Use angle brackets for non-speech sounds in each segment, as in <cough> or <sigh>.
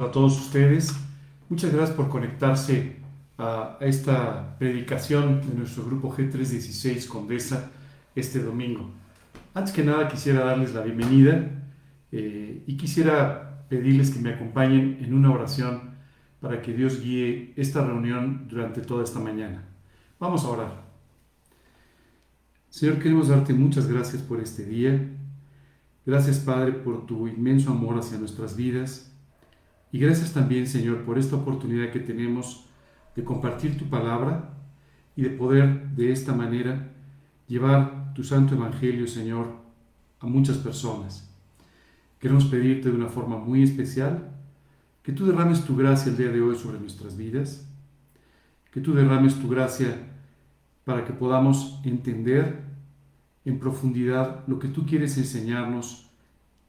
a todos ustedes. Muchas gracias por conectarse a esta predicación de nuestro grupo G316 Condesa este domingo. Antes que nada quisiera darles la bienvenida eh, y quisiera pedirles que me acompañen en una oración para que Dios guíe esta reunión durante toda esta mañana. Vamos a orar. Señor, queremos darte muchas gracias por este día. Gracias, Padre, por tu inmenso amor hacia nuestras vidas y gracias también, Señor, por esta oportunidad que tenemos de compartir tu palabra y de poder de esta manera llevar tu santo evangelio, Señor, a muchas personas. Queremos pedirte de una forma muy especial que tú derrames tu gracia el día de hoy sobre nuestras vidas, que tú derrames tu gracia para que podamos entender en profundidad lo que tú quieres enseñarnos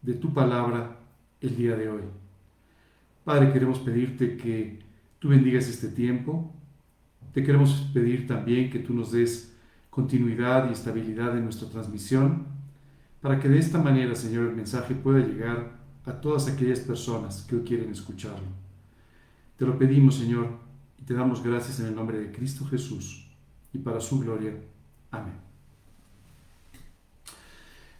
de tu palabra el día de hoy. Padre, queremos pedirte que tú bendigas este tiempo. Te queremos pedir también que tú nos des continuidad y estabilidad en nuestra transmisión, para que de esta manera, Señor, el mensaje pueda llegar a todas aquellas personas que hoy quieren escucharlo. Te lo pedimos, Señor, y te damos gracias en el nombre de Cristo Jesús y para su gloria. Amén.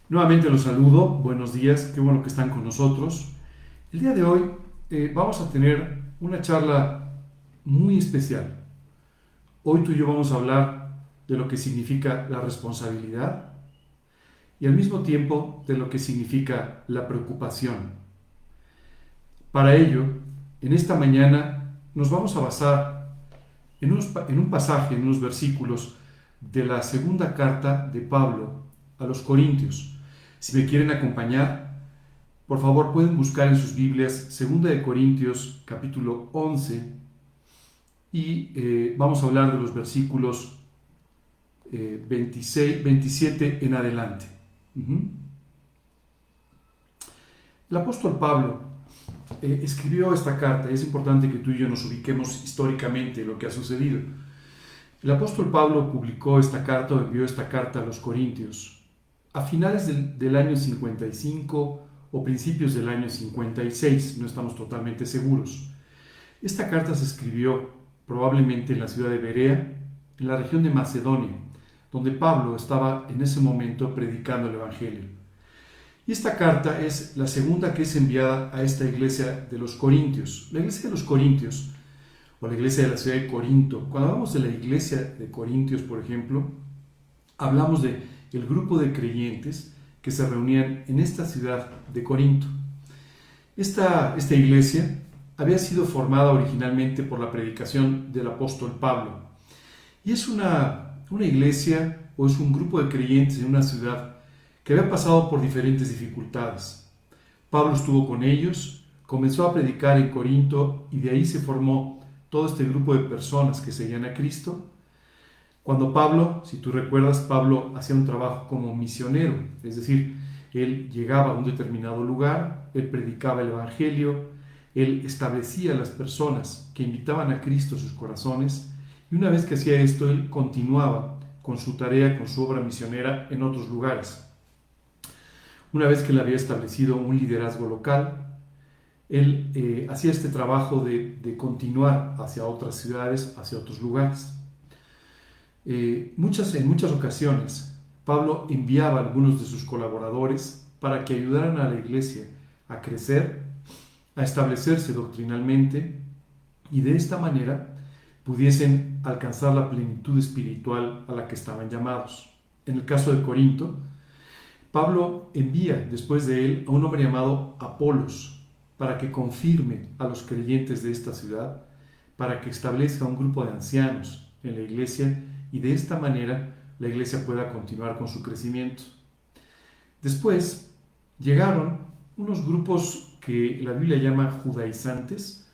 Nuevamente los saludo, buenos días, qué bueno que están con nosotros. El día de hoy eh, vamos a tener una charla muy especial. Hoy tú y yo vamos a hablar de lo que significa la responsabilidad y al mismo tiempo de lo que significa la preocupación. Para ello, en esta mañana nos vamos a basar en, en un pasaje, en unos versículos de la segunda carta de Pablo a los Corintios. Si me quieren acompañar, por favor, pueden buscar en sus Biblias 2 de Corintios capítulo 11 y eh, vamos a hablar de los versículos 26, eh, 27 en adelante. El apóstol Pablo eh, escribió esta carta, es importante que tú y yo nos ubiquemos históricamente lo que ha sucedido. El apóstol Pablo publicó esta carta, o envió esta carta a los Corintios a finales del, del año 55 o principios del año 56, no estamos totalmente seguros. Esta carta se escribió probablemente en la ciudad de Berea, en la región de Macedonia, donde Pablo estaba en ese momento predicando el Evangelio. Y esta carta es la segunda que es enviada a esta iglesia de los Corintios. La iglesia de los Corintios, o la iglesia de la ciudad de Corinto, cuando hablamos de la iglesia de Corintios, por ejemplo, hablamos de el grupo de creyentes que se reunían en esta ciudad de Corinto. Esta, esta iglesia había sido formada originalmente por la predicación del apóstol Pablo y es una, una iglesia o es un grupo de creyentes en una ciudad que había pasado por diferentes dificultades. Pablo estuvo con ellos, comenzó a predicar en Corinto y de ahí se formó todo este grupo de personas que seguían a Cristo cuando Pablo, si tú recuerdas, Pablo hacía un trabajo como misionero, es decir, él llegaba a un determinado lugar, él predicaba el Evangelio, él establecía a las personas que invitaban a Cristo sus corazones, y una vez que hacía esto, él continuaba con su tarea, con su obra misionera en otros lugares. Una vez que él había establecido un liderazgo local, él eh, hacía este trabajo de continuar hacia otras ciudades, hacia otros lugares. Eh, muchas, en muchas ocasiones, Pablo enviaba a algunos de sus colaboradores para que ayudaran a la iglesia a crecer, a establecerse doctrinalmente y de esta manera pudiesen alcanzar la plenitud espiritual a la que estaban llamados. En el caso de Corinto, Pablo envía después de él a un hombre llamado Apolos para que confirme a los creyentes de esta ciudad, para que establezca un grupo de ancianos en la iglesia y de esta manera la iglesia pueda continuar con su crecimiento. Después llegaron unos grupos que la Biblia llama judaizantes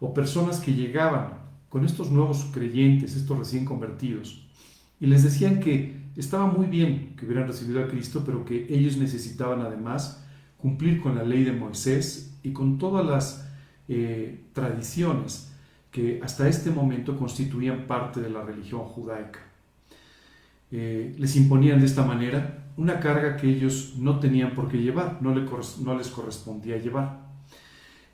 o personas que llegaban con estos nuevos creyentes, estos recién convertidos, y les decían que estaba muy bien que hubieran recibido a Cristo, pero que ellos necesitaban además cumplir con la ley de Moisés y con todas las eh, tradiciones que hasta este momento constituían parte de la religión judaica. Eh, les imponían de esta manera una carga que ellos no tenían por qué llevar, no, les correspondía llevar.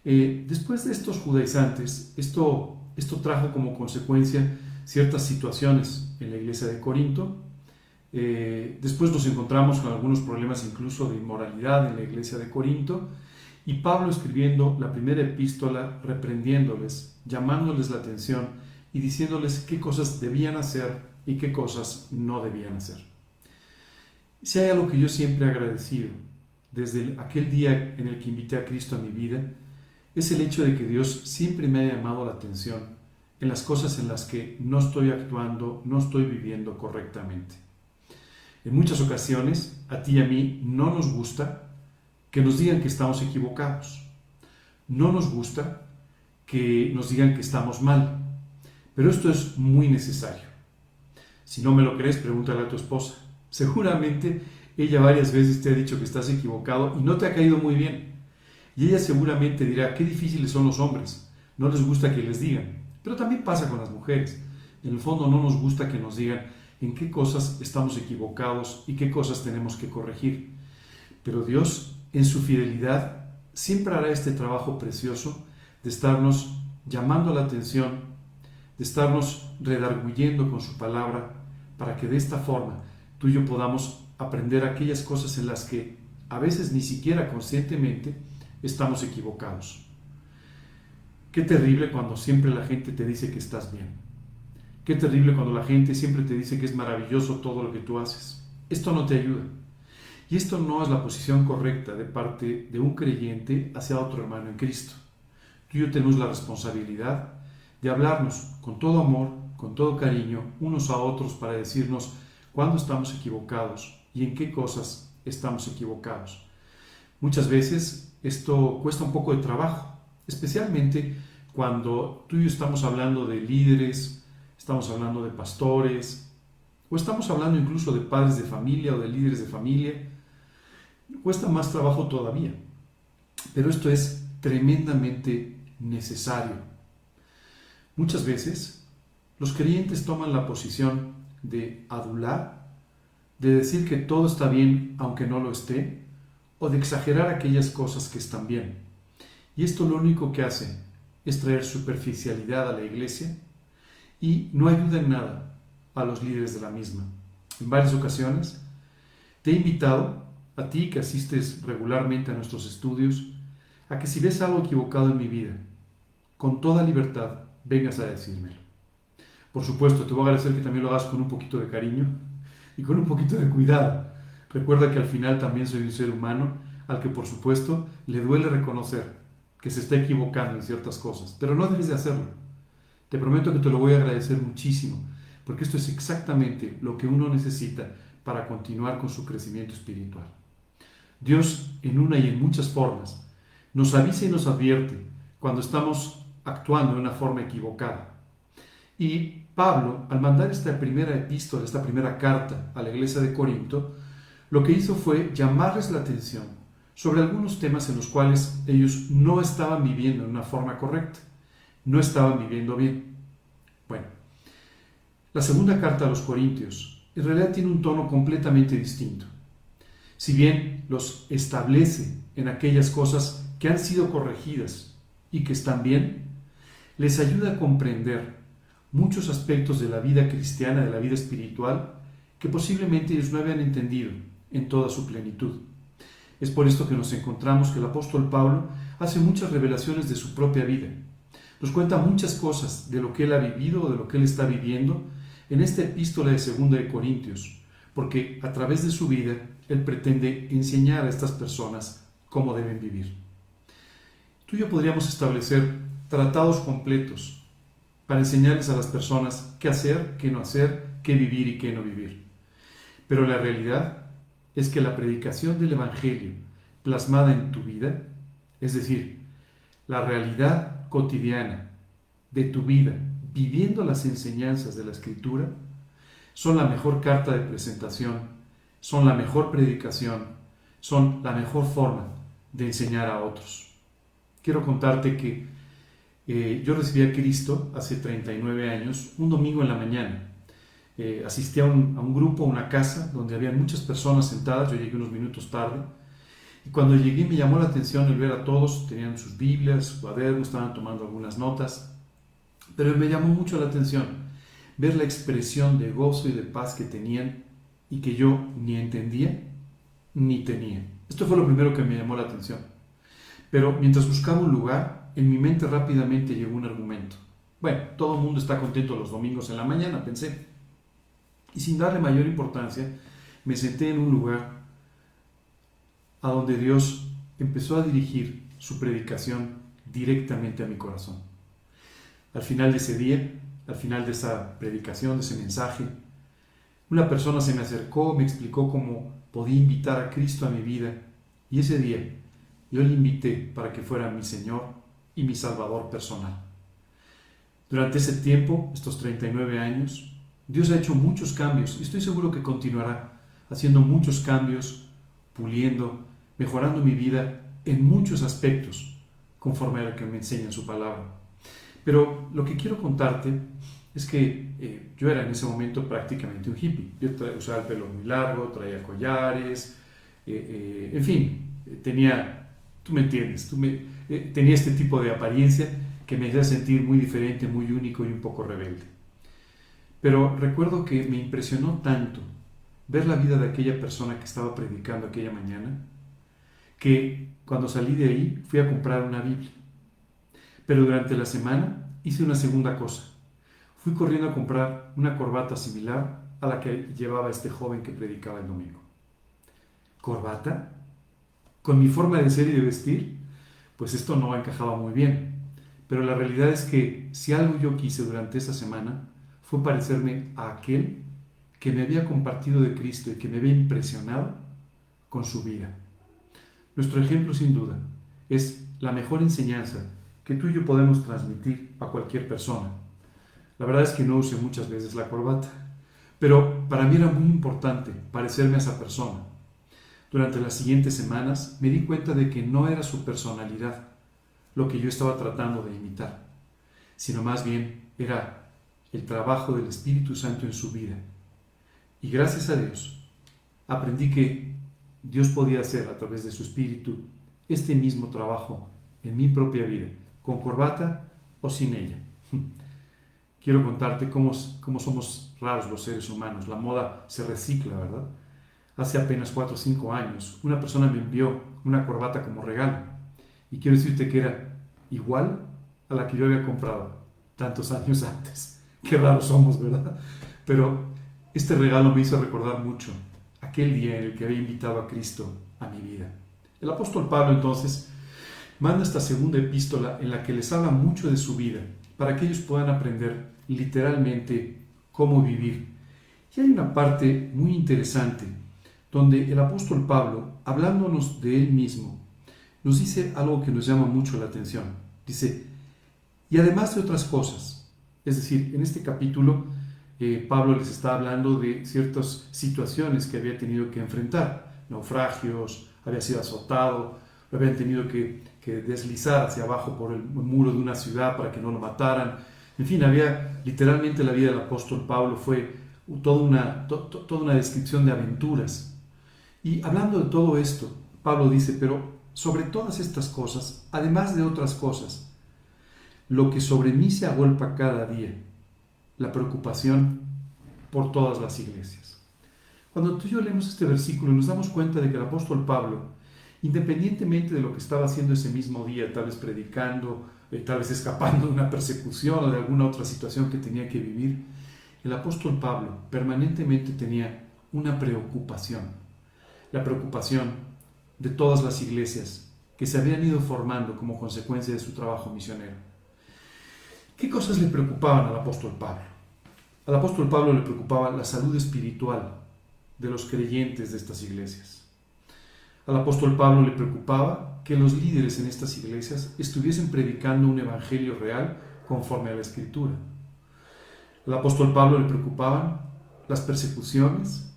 Eh, después de estos judaizantes, esto, esto trajo como consecuencia ciertas situaciones en la iglesia de Corinto. Eh, después nos encontramos con algunos problemas incluso de inmoralidad en la iglesia de Corinto y Pablo escribiendo la primera epístola reprendiéndoles, llamándoles la atención y diciéndoles qué cosas debían hacer y qué cosas no debían hacer. Si hay algo que yo siempre he agradecido desde aquel día en el que invité a Cristo a mi vida, es el hecho de que Dios siempre me ha llamado la atención en las cosas en las que no estoy actuando, no estoy viviendo correctamente. En muchas ocasiones, a ti y a mí no nos gusta que nos digan que estamos equivocados. No nos gusta que nos digan que estamos mal. Pero esto es muy necesario. Si no me lo crees, pregúntale a tu esposa. Seguramente ella varias veces te ha dicho que estás equivocado y no te ha caído muy bien. Y ella seguramente dirá, qué difíciles son los hombres, no les gusta que les digan. Pero también pasa con las mujeres. En el fondo no nos gusta que nos digan en qué cosas estamos equivocados y qué cosas tenemos que corregir. Pero Dios, en su fidelidad, siempre hará este trabajo precioso de estarnos llamando la atención, de estarnos redarguyendo con su palabra, para que de esta forma tú y yo podamos aprender aquellas cosas en las que a veces ni siquiera conscientemente estamos equivocados. Qué terrible cuando siempre la gente te dice que estás bien. Qué terrible cuando la gente siempre te dice que es maravilloso todo lo que tú haces. Esto no te ayuda. Y esto no es la posición correcta de parte de un creyente hacia otro hermano en Cristo. Tú y yo tenemos la responsabilidad de hablarnos con todo amor, con todo cariño, unos a otros para decirnos cuándo estamos equivocados y en qué cosas estamos equivocados. Muchas veces esto cuesta un poco de trabajo, especialmente cuando tú y yo estamos hablando de líderes, estamos hablando de pastores, o estamos hablando incluso de padres de familia o de líderes de familia, cuesta más trabajo todavía. Pero esto es tremendamente necesario. Muchas veces los creyentes toman la posición de adular, de decir que todo está bien aunque no lo esté, o de exagerar aquellas cosas que están bien. Y esto lo único que hace es traer superficialidad a la iglesia y no ayuda en nada a los líderes de la misma. En varias ocasiones te he invitado, a ti que asistes regularmente a nuestros estudios, a que si ves algo equivocado en mi vida, con toda libertad vengas a decírmelo. Por supuesto, te voy a agradecer que también lo hagas con un poquito de cariño y con un poquito de cuidado. Recuerda que al final también soy un ser humano al que por supuesto le duele reconocer que se está equivocando en ciertas cosas, pero no debes de hacerlo. Te prometo que te lo voy a agradecer muchísimo, porque esto es exactamente lo que uno necesita para continuar con su crecimiento espiritual. Dios, en una y en muchas formas, nos avisa y nos advierte cuando estamos actuando de una forma equivocada. Y Pablo, al mandar esta primera epístola, esta primera carta a la iglesia de Corinto, lo que hizo fue llamarles la atención sobre algunos temas en los cuales ellos no estaban viviendo de una forma correcta, no estaban viviendo bien. Bueno, la segunda carta a los Corintios en realidad tiene un tono completamente distinto. Si bien los establece en aquellas cosas que han sido corregidas y que están bien, les ayuda a comprender muchos aspectos de la vida cristiana, de la vida espiritual, que posiblemente ellos no habían entendido en toda su plenitud. Es por esto que nos encontramos que el apóstol Pablo hace muchas revelaciones de su propia vida. Nos cuenta muchas cosas de lo que él ha vivido o de lo que él está viviendo en esta epístola de Segunda de Corintios, porque a través de su vida él pretende enseñar a estas personas cómo deben vivir. Tú y yo podríamos establecer tratados completos para enseñarles a las personas qué hacer, qué no hacer, qué vivir y qué no vivir. Pero la realidad es que la predicación del Evangelio plasmada en tu vida, es decir, la realidad cotidiana de tu vida, viviendo las enseñanzas de la Escritura, son la mejor carta de presentación, son la mejor predicación, son la mejor forma de enseñar a otros. Quiero contarte que eh, yo recibí a Cristo hace 39 años, un domingo en la mañana. Eh, asistí a un, a un, grupo, a una casa, donde había muchas personas sentadas, yo llegué unos minutos tarde, Y cuando llegué me llamó la atención el ver a todos, tenían sus Biblias, su cuaderno, estaban tomando algunas notas, pero me llamó mucho la atención ver la expresión de gozo y de paz que tenían y que yo ni entendía ni tenía. Esto fue lo primero que me llamó la atención. Pero mientras buscaba un lugar, en mi mente rápidamente llegó un argumento. Bueno, todo el mundo está contento los domingos en la mañana, pensé. Y sin darle mayor importancia, me senté en un lugar a donde Dios empezó a dirigir su predicación directamente a mi corazón. Al final de ese día, al final de esa predicación, de ese mensaje, una persona se me acercó, me explicó cómo podía invitar a Cristo a mi vida y ese día yo le invité para que fuera mi Señor y mi Salvador personal. Durante ese tiempo, estos 39 años, Dios ha hecho muchos cambios y estoy seguro que continuará haciendo muchos cambios, puliendo, mejorando mi vida en muchos aspectos, conforme a lo que me enseña en su palabra. Pero lo que quiero contarte es que eh, yo era en ese momento prácticamente un hippie. Yo usaba el pelo muy largo, traía collares, eh, eh, en fin, tenía, tú me entiendes, tú me, tenía este tipo de apariencia que me hacía sentir muy diferente, muy único y un poco rebelde. Pero recuerdo que me impresionó tanto ver la vida de aquella persona que estaba predicando aquella mañana, que cuando salí de ahí fui a comprar una Biblia. Pero durante la semana hice una segunda cosa. Fui corriendo a comprar una corbata similar a la que llevaba este joven que predicaba el domingo. ¿Corbata? Con mi forma de ser y de vestir, pues esto no encajaba muy bien. Pero la realidad es que si algo yo quise durante esa semana fue parecerme a aquel que me había compartido de Cristo y que me había impresionado con su vida. Nuestro ejemplo, sin duda, es la mejor enseñanza que tú y yo podemos transmitir a cualquier persona. La verdad es que no usé muchas veces la corbata, pero para mí era muy importante parecerme a esa persona. Durante las siguientes semanas me di cuenta de que no era su personalidad lo que yo estaba tratando de imitar, sino más bien era el trabajo del Espíritu Santo en su vida. Y gracias a Dios aprendí que Dios podía hacer a través de su espíritu este mismo trabajo en mi propia vida, con corbata o sin ella. <laughs> Quiero contarte cómo, cómo somos raros los seres humanos. La moda se recicla, ¿verdad? Hace apenas 4 o 5 años, una persona me envió una corbata como regalo. Y quiero decirte que era igual a la que yo había comprado tantos años <laughs> antes. Qué raros somos, ¿verdad? Pero este regalo me hizo recordar mucho aquel día en el que había invitado a Cristo a mi vida. El apóstol Pablo entonces manda esta segunda epístola en la que les habla mucho de su vida, para que ellos puedan aprender literalmente cómo vivir. Y hay una parte muy interesante donde el apóstol Pablo, hablándonos de él mismo, nos dice algo que nos llama mucho la atención. Dice, y además de otras cosas, es decir, en este capítulo Pablo les está hablando de ciertas situaciones que había tenido que enfrentar, naufragios, había sido azotado, lo habían tenido que, deslizar hacia abajo por el muro de una ciudad para que no lo mataran. En fin, había literalmente la vida del apóstol Pablo fue toda una descripción de aventuras. Y hablando de todo esto, Pablo dice, pero sobre todas estas cosas, además de otras cosas, lo que sobre mí se agolpa cada día, la preocupación por todas las iglesias. Cuando tú y yo leemos este versículo nos damos cuenta de que el apóstol Pablo, independientemente de lo que estaba haciendo ese mismo día, tal vez predicando, eh, tal vez escapando de una persecución o de alguna otra situación que tenía que vivir, el apóstol Pablo permanentemente tenía una preocupación, la preocupación de todas las iglesias que se habían ido formando como consecuencia de su trabajo misionero. ¿Qué cosas le preocupaban al apóstol Pablo? Al apóstol Pablo le preocupaba la salud espiritual de los creyentes de estas iglesias. Al apóstol Pablo le preocupaba que los líderes en estas iglesias estuviesen predicando un evangelio real conforme a la escritura. Al apóstol Pablo le preocupaban las persecuciones,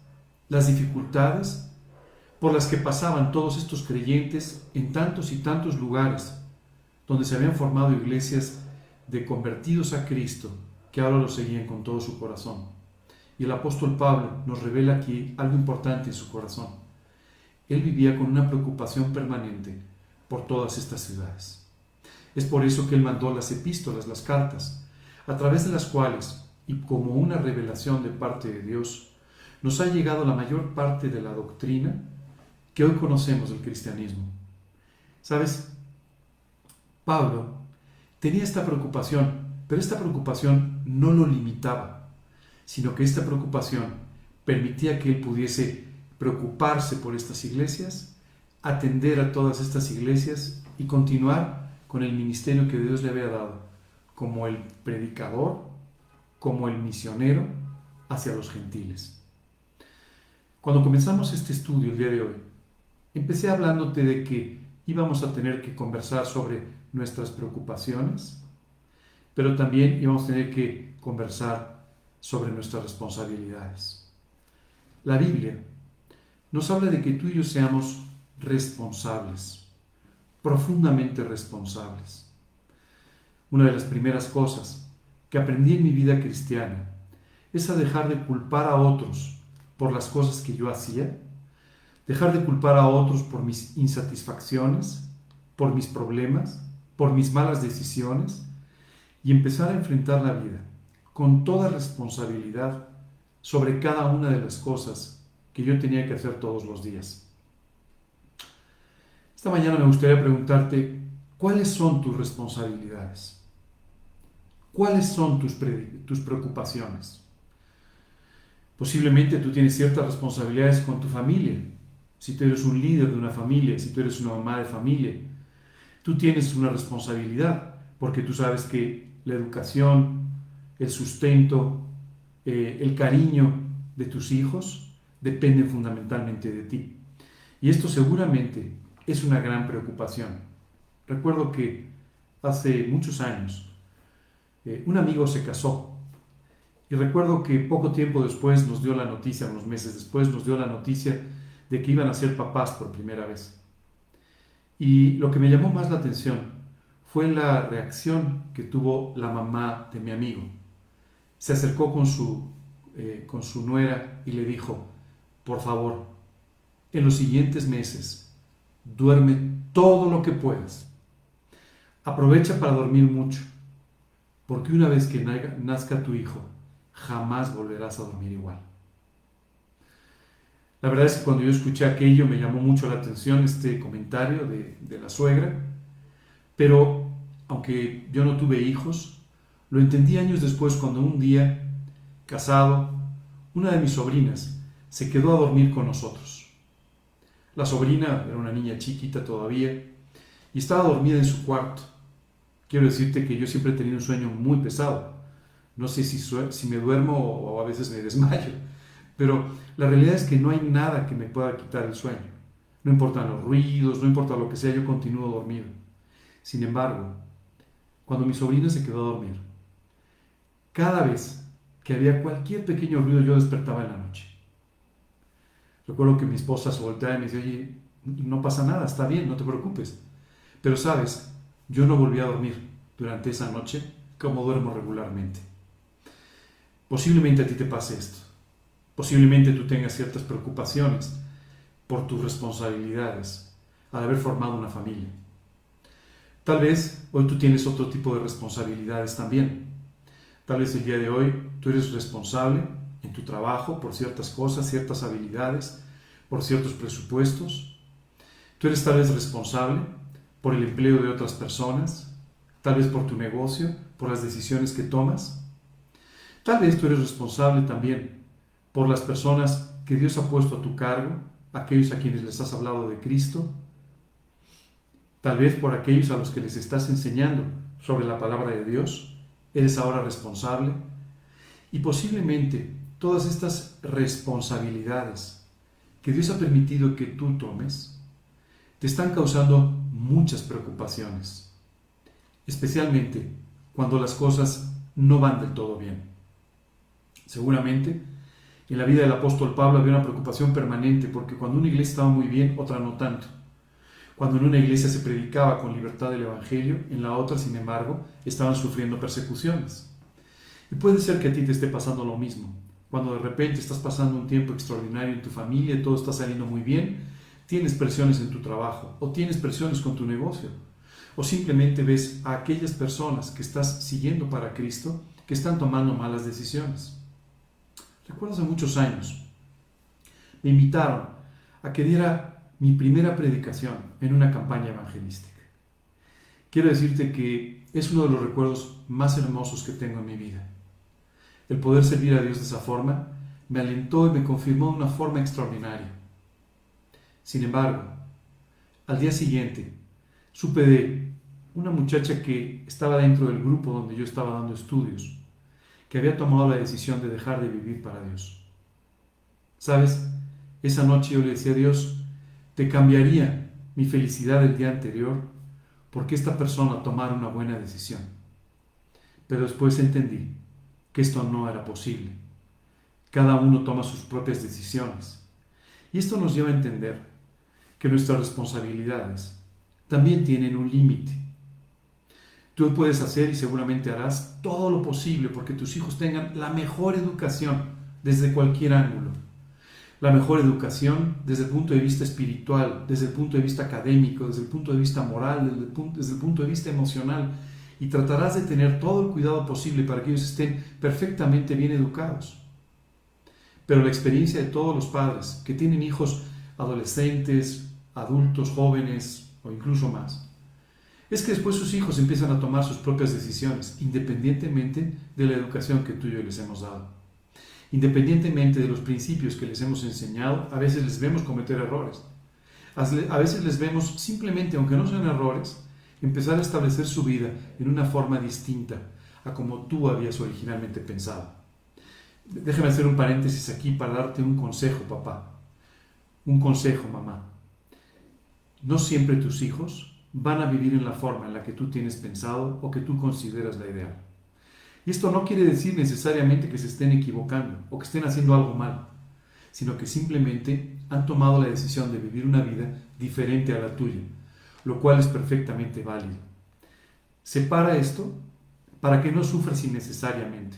las dificultades por las que pasaban todos estos creyentes en tantos y tantos lugares donde se habían formado iglesias de convertidos a Cristo que ahora lo seguían con todo su corazón. Y el apóstol Pablo nos revela aquí algo importante en su corazón. él vivía con una preocupación permanente por todas estas ciudades. Es por eso que él mandó las epístolas, las cartas, a través de las cuales, y como una revelación de parte de Dios, nos ha llegado la mayor parte de la doctrina que hoy conocemos del cristianismo. ¿Sabes? Pablo tenía esta preocupación, pero esta preocupación no lo limitaba, sino que esta preocupación permitía que él pudiese preocuparse por estas iglesias, atender a todas estas iglesias y continuar con el ministerio que Dios le había dado, como el predicador, como el misionero hacia los gentiles. Cuando comenzamos este estudio el día de hoy, empecé hablándote de que íbamos a tener que conversar sobre nuestras preocupaciones, pero también íbamos a tener que conversar sobre nuestras responsabilidades. La Biblia nos habla de que tú y yo seamos responsables, profundamente responsables. Una de las primeras cosas que aprendí en mi vida cristiana es a dejar de culpar a otros por las cosas que yo hacía, dejar de culpar a otros por mis insatisfacciones, por mis problemas, por mis malas decisiones y empezar a enfrentar la vida con toda responsabilidad sobre cada una de las cosas que yo tenía que hacer todos los días. Esta mañana me gustaría preguntarte, ¿cuáles son tus responsabilidades? ¿Cuáles son tus, tus preocupaciones? Posiblemente tú tienes ciertas responsabilidades con tu familia. Si tú eres un líder de una familia, si tú eres una mamá de familia, tú tienes una responsabilidad porque tú sabes que la educación, el sustento, eh, el cariño de tus hijos dependen fundamentalmente de ti. Y esto seguramente es una gran preocupación. Recuerdo que hace muchos años eh, un amigo se casó y recuerdo que poco tiempo después nos dio la noticia, unos meses después nos dio la noticia de que iban a ser papás por primera vez. Y lo que me llamó más la atención fue la reacción que tuvo la mamá de mi amigo. Se acercó con su, eh, con su nuera y le dijo, por favor, en los siguientes meses, duerme todo lo que puedas. Aprovecha para dormir mucho, porque una vez que nazca tu hijo, jamás volverás a dormir igual. La verdad es que cuando yo escuché aquello me llamó mucho la atención este comentario de, de la suegra, pero aunque yo no tuve hijos, lo entendí años después cuando un día, casado, una de mis sobrinas se quedó a dormir con nosotros. La sobrina era una niña chiquita todavía y estaba dormida en su cuarto. Quiero decirte que yo siempre he tenido un sueño muy pesado. No sé si, si me duermo o a veces me desmayo, pero la realidad es que no hay nada que me pueda quitar el sueño. No importan los ruidos, no importa lo que sea, yo continúo dormido. Sin embargo, cuando mi sobrina se quedó a dormir, cada vez que había cualquier pequeño ruido yo despertaba en la noche. Recuerdo que mi esposa se voltea y me dice, oye, no pasa nada, está bien, no te preocupes. Pero sabes, yo no volví a dormir durante esa noche como duermo regularmente. Posiblemente a ti te pase esto. Posiblemente tú tengas ciertas preocupaciones por tus responsabilidades al haber formado una familia. Tal vez hoy tú tienes otro tipo de responsabilidades también. Tal vez el día de hoy tú eres responsable en tu trabajo por ciertas cosas, ciertas habilidades, por ciertos presupuestos. Tú eres tal vez responsable por el empleo de otras personas, tal vez por tu negocio, por las decisiones que tomas. Tal vez tú eres responsable también por las personas que Dios ha puesto a tu cargo, aquellos a quienes les has hablado de Cristo. Tal vez por aquellos a los que les estás enseñando sobre la palabra de Dios. Eres ahora responsable. Y posiblemente todas estas responsabilidades que Dios ha permitido que tú tomes, te están causando muchas preocupaciones, especialmente cuando las cosas no van del todo bien. Seguramente, en la vida del apóstol Pablo había una preocupación permanente porque cuando una iglesia estaba muy bien, otra no tanto. Cuando en una iglesia se predicaba con libertad el Evangelio, en la otra, sin embargo, estaban sufriendo persecuciones. Y puede ser que a ti te esté pasando lo mismo cuando de repente estás pasando un tiempo extraordinario en tu familia, todo está saliendo muy bien, tienes presiones en tu trabajo o tienes presiones con tu negocio. O simplemente ves a aquellas personas que estás siguiendo para Cristo que están tomando malas decisiones. Recuerdo hace muchos años, me invitaron a que diera mi primera predicación en una campaña evangelística. Quiero decirte que es uno de los recuerdos más hermosos que tengo en mi vida. El poder servir a Dios de esa forma me alentó y me confirmó de una forma extraordinaria. Sin embargo, al día siguiente supe de una muchacha que estaba dentro del grupo donde yo estaba dando estudios, que había tomado la decisión de dejar de vivir para Dios. ¿Sabes? Esa noche yo le decía a Dios, te cambiaría mi felicidad del día anterior porque esta persona tomara una buena decisión. Pero después entendí que esto no era posible. Cada uno toma sus propias decisiones. Y esto nos lleva a entender que nuestras responsabilidades también tienen un límite. Tú puedes hacer y seguramente harás todo lo posible porque tus hijos tengan la mejor educación desde cualquier ángulo. La mejor educación desde el punto de vista espiritual, desde el punto de vista académico, desde el punto de vista moral, desde el punto, desde el punto de vista emocional. Y tratarás de tener todo el cuidado posible para que ellos estén perfectamente bien educados. Pero la experiencia de todos los padres que tienen hijos adolescentes, adultos, jóvenes o incluso más, es que después sus hijos empiezan a tomar sus propias decisiones, independientemente de la educación que tú y yo les hemos dado. Independientemente de los principios que les hemos enseñado, a veces les vemos cometer errores. A veces les vemos simplemente, aunque no sean errores, empezar a establecer su vida en una forma distinta a como tú habías originalmente pensado. Déjame hacer un paréntesis aquí para darte un consejo, papá. Un consejo, mamá. No siempre tus hijos van a vivir en la forma en la que tú tienes pensado o que tú consideras la ideal. Y esto no quiere decir necesariamente que se estén equivocando o que estén haciendo algo mal, sino que simplemente han tomado la decisión de vivir una vida diferente a la tuya, lo cual es perfectamente válido. Separa esto para que no sufras innecesariamente.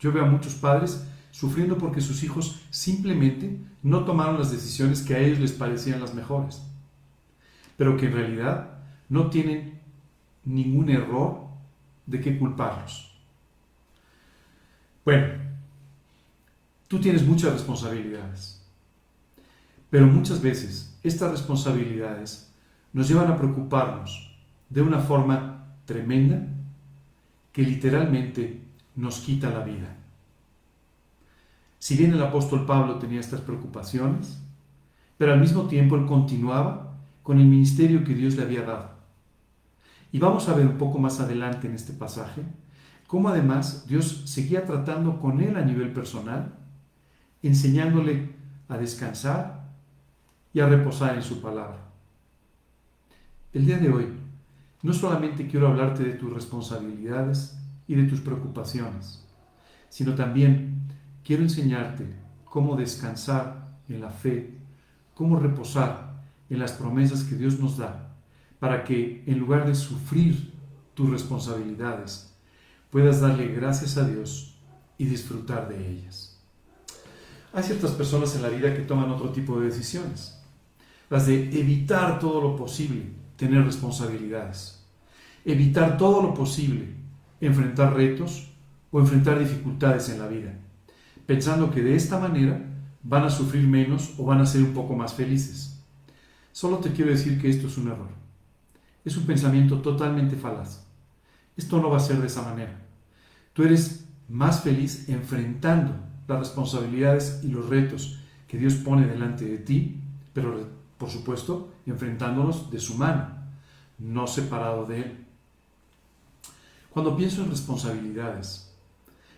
Yo veo a muchos padres sufriendo porque sus hijos simplemente no tomaron las decisiones que a ellos les parecían las mejores pero que en realidad no tienen ningún error de qué culparlos. Bueno, tú tienes muchas responsabilidades, pero muchas veces estas responsabilidades nos llevan a preocuparnos de una forma tremenda que literalmente nos quita la vida. Si bien el apóstol Pablo tenía estas preocupaciones, pero al mismo tiempo él continuaba con el ministerio que Dios le había dado. Y vamos a ver un poco más adelante en este pasaje cómo además Dios seguía tratando con él a nivel personal, enseñándole a descansar y a reposar en su palabra. El día de hoy no solamente quiero hablarte de tus responsabilidades y de tus preocupaciones, sino también quiero enseñarte cómo descansar en la fe, cómo reposar en las promesas que Dios nos da, para que en lugar de sufrir tus responsabilidades, puedas darle gracias a Dios y disfrutar de ellas. Hay ciertas personas en la vida que toman otro tipo de decisiones, las de evitar todo lo posible tener responsabilidades, evitar todo lo posible enfrentar retos o enfrentar dificultades en la vida, pensando que de esta manera van a sufrir menos o van a ser un poco más felices. Solo te quiero decir que esto es un error. Es un pensamiento totalmente falaz. Esto no va a ser de esa manera. Tú eres más feliz enfrentando las responsabilidades y los retos que Dios pone delante de ti, pero por supuesto enfrentándolos de su mano, no separado de Él. Cuando pienso en responsabilidades,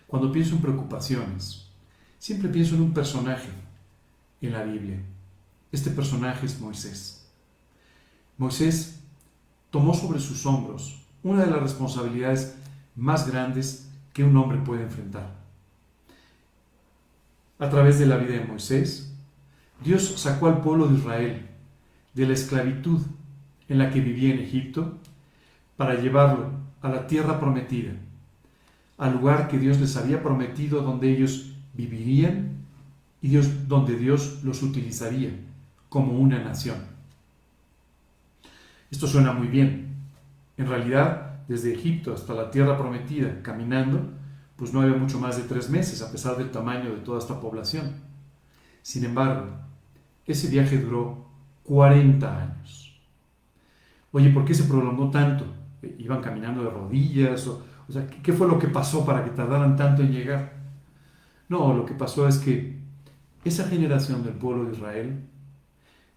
cuando pienso en preocupaciones, siempre pienso en un personaje en la Biblia este personaje es Moisés. Moisés tomó sobre sus hombros una de las responsabilidades más grandes que un hombre puede enfrentar. A través de la vida de Moisés, Dios sacó al pueblo de Israel de la esclavitud en la que vivía en Egipto para llevarlo a la tierra prometida, al lugar que Dios les había prometido donde ellos vivirían y Dios, donde Dios los utilizaría como una nación. Esto suena muy bien. En realidad, desde Egipto hasta la tierra prometida, caminando, pues no había mucho más de tres meses, a pesar del tamaño de toda esta población. Sin embargo, ese viaje duró 40 años. Oye, ¿por qué se prolongó tanto? ¿Iban caminando de rodillas? O, sea, ¿qué fue lo que pasó para que tardaran tanto en llegar? No, lo que pasó es que esa generación del pueblo de Israel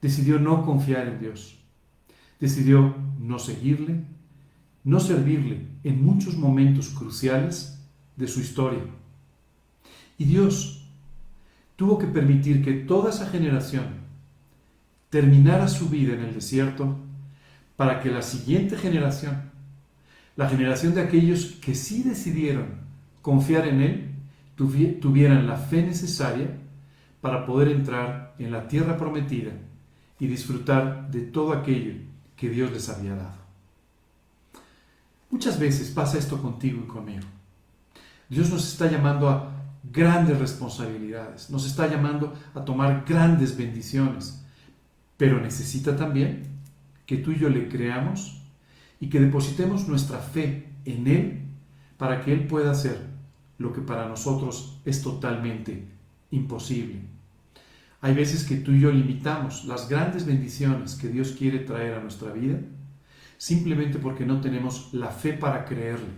decidió no confiar en Dios, decidió no seguirle, no servirle en muchos momentos cruciales de su historia. Y Dios tuvo que permitir que toda esa generación terminara su vida en el desierto para que la siguiente generación, la generación de aquellos que sí decidieron confiar en Él, tuvieran la fe necesaria para poder entrar en la tierra prometida y disfrutar de todo aquello que Dios les había dado. Muchas veces pasa esto contigo y conmigo. Dios nos está llamando a grandes responsabilidades, nos está llamando a tomar grandes bendiciones, pero necesita también que tú y yo le creamos y que depositemos nuestra fe en Él para que Él pueda hacer lo que para nosotros es totalmente imposible. Hay veces que tú y yo limitamos las grandes bendiciones que Dios quiere traer a nuestra vida simplemente porque no tenemos la fe para creerle,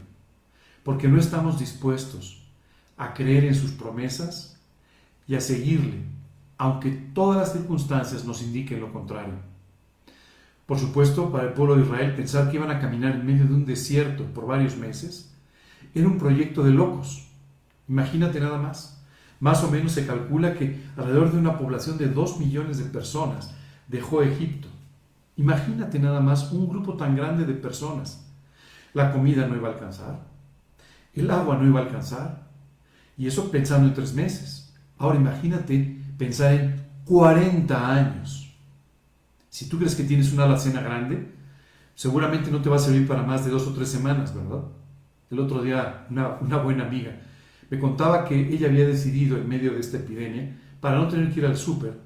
porque no estamos dispuestos a creer en sus promesas y a seguirle, aunque todas las circunstancias nos indiquen lo contrario. Por supuesto, para el pueblo de Israel pensar que iban a caminar en medio de un desierto por varios meses era un proyecto de locos. Imagínate nada más. Más o menos se calcula que alrededor de una población de 2 millones de personas dejó Egipto. Imagínate nada más un grupo tan grande de personas. La comida no iba a alcanzar, el agua no iba a alcanzar, y eso pensando en tres meses. Ahora imagínate pensar en 40 años. Si tú crees que tienes una alacena grande, seguramente no te va a servir para más de dos o tres semanas, ¿verdad? El otro día una, una buena amiga me contaba que ella había decidido en medio de esta epidemia, para no tener que ir al súper,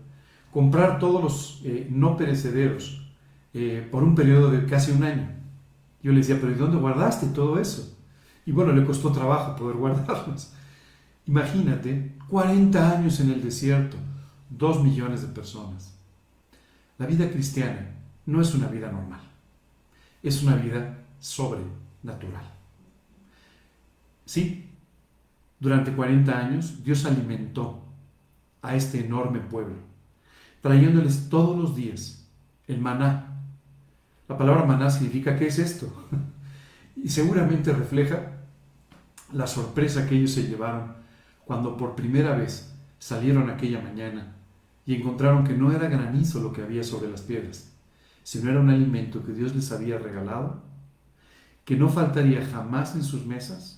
comprar todos los eh, no perecederos eh, por un periodo de casi un año. Yo le decía, pero ¿y dónde guardaste todo eso? Y bueno, le costó trabajo poder <laughs> guardarlos. Imagínate, 40 años en el desierto, 2 millones de personas. La vida cristiana no es una vida normal, es una vida sobrenatural. Sí, durante 40 años Dios alimentó a este enorme pueblo, trayéndoles todos los días el maná. La palabra maná significa ¿qué es esto? <laughs> y seguramente refleja la sorpresa que ellos se llevaron cuando por primera vez salieron aquella mañana y encontraron que no era granizo lo que había sobre las piedras, sino era un alimento que Dios les había regalado, que no faltaría jamás en sus mesas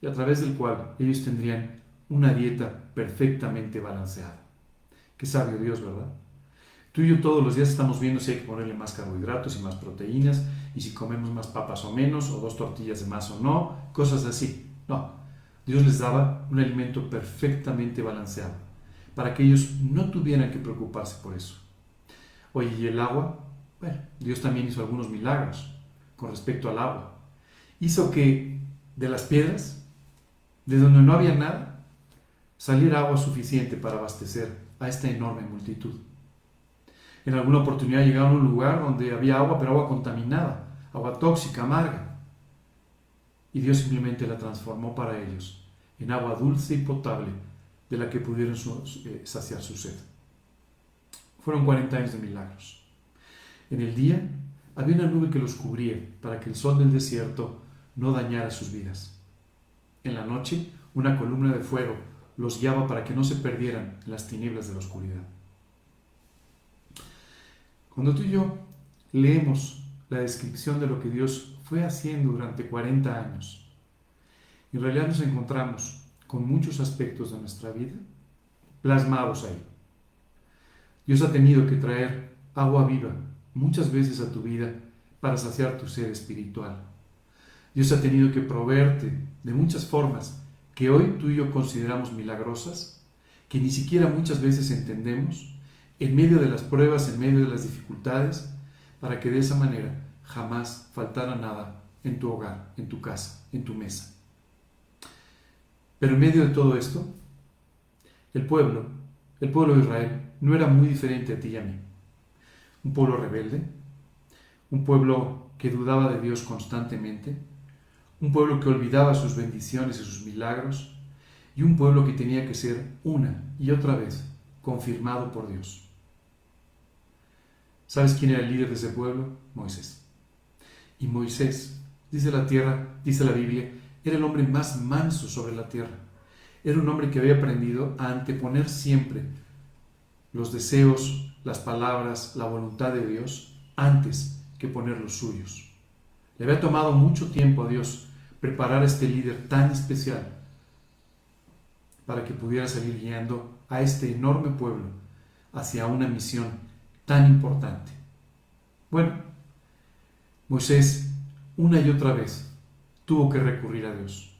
y a través del cual ellos tendrían una dieta perfectamente balanceada. Qué sabio Dios, ¿verdad? Tú y yo todos los días estamos viendo si hay que ponerle más carbohidratos y más proteínas, y si comemos más papas o menos, o dos tortillas de más o no, cosas así. No, Dios les daba un alimento perfectamente balanceado, para que ellos no tuvieran que preocuparse por eso. Oye, ¿y el agua? Bueno, Dios también hizo algunos milagros con respecto al agua. Hizo que de las piedras de donde no había nada, saliera agua suficiente para abastecer a esta enorme multitud. En alguna oportunidad llegaron a un lugar donde había agua, pero agua contaminada, agua tóxica, amarga. Y Dios simplemente la transformó para ellos en agua dulce y potable de la que pudieron eh, saciar su sed. Fueron 40 años de milagros. En el día había una nube que los cubría para que el sol del desierto no dañara sus vidas. En la noche, una columna de fuego los guiaba para que no se perdieran en las tinieblas de la oscuridad. Cuando tú y yo leemos la descripción de lo que Dios fue haciendo durante 40 años, en realidad nos encontramos con muchos aspectos de nuestra vida plasmados ahí. Dios ha tenido que traer agua viva muchas veces a tu vida para saciar tu ser espiritual. Dios ha tenido que proveerte de muchas formas que hoy tú y yo consideramos milagrosas, que ni siquiera muchas veces entendemos, en medio de las pruebas, en medio de las dificultades, para que de esa manera jamás faltara nada en tu hogar, en tu casa, en tu mesa. Pero en medio de todo esto, el pueblo, el pueblo de Israel, no era muy diferente a ti y a mí. Un pueblo rebelde, un pueblo que dudaba de Dios constantemente, un pueblo que olvidaba sus bendiciones y sus milagros, y un pueblo que tenía que ser una y otra vez confirmado por Dios. ¿Sabes quién era el líder de ese pueblo? Moisés. Y Moisés, dice la tierra, dice la Biblia, era el hombre más manso sobre la tierra. Era un hombre que había aprendido a anteponer siempre los deseos, las palabras, la voluntad de Dios antes que poner los suyos. Le había tomado mucho tiempo a Dios preparar a este líder tan especial para que pudiera salir guiando a este enorme pueblo hacia una misión tan importante. Bueno, Moisés una y otra vez tuvo que recurrir a Dios.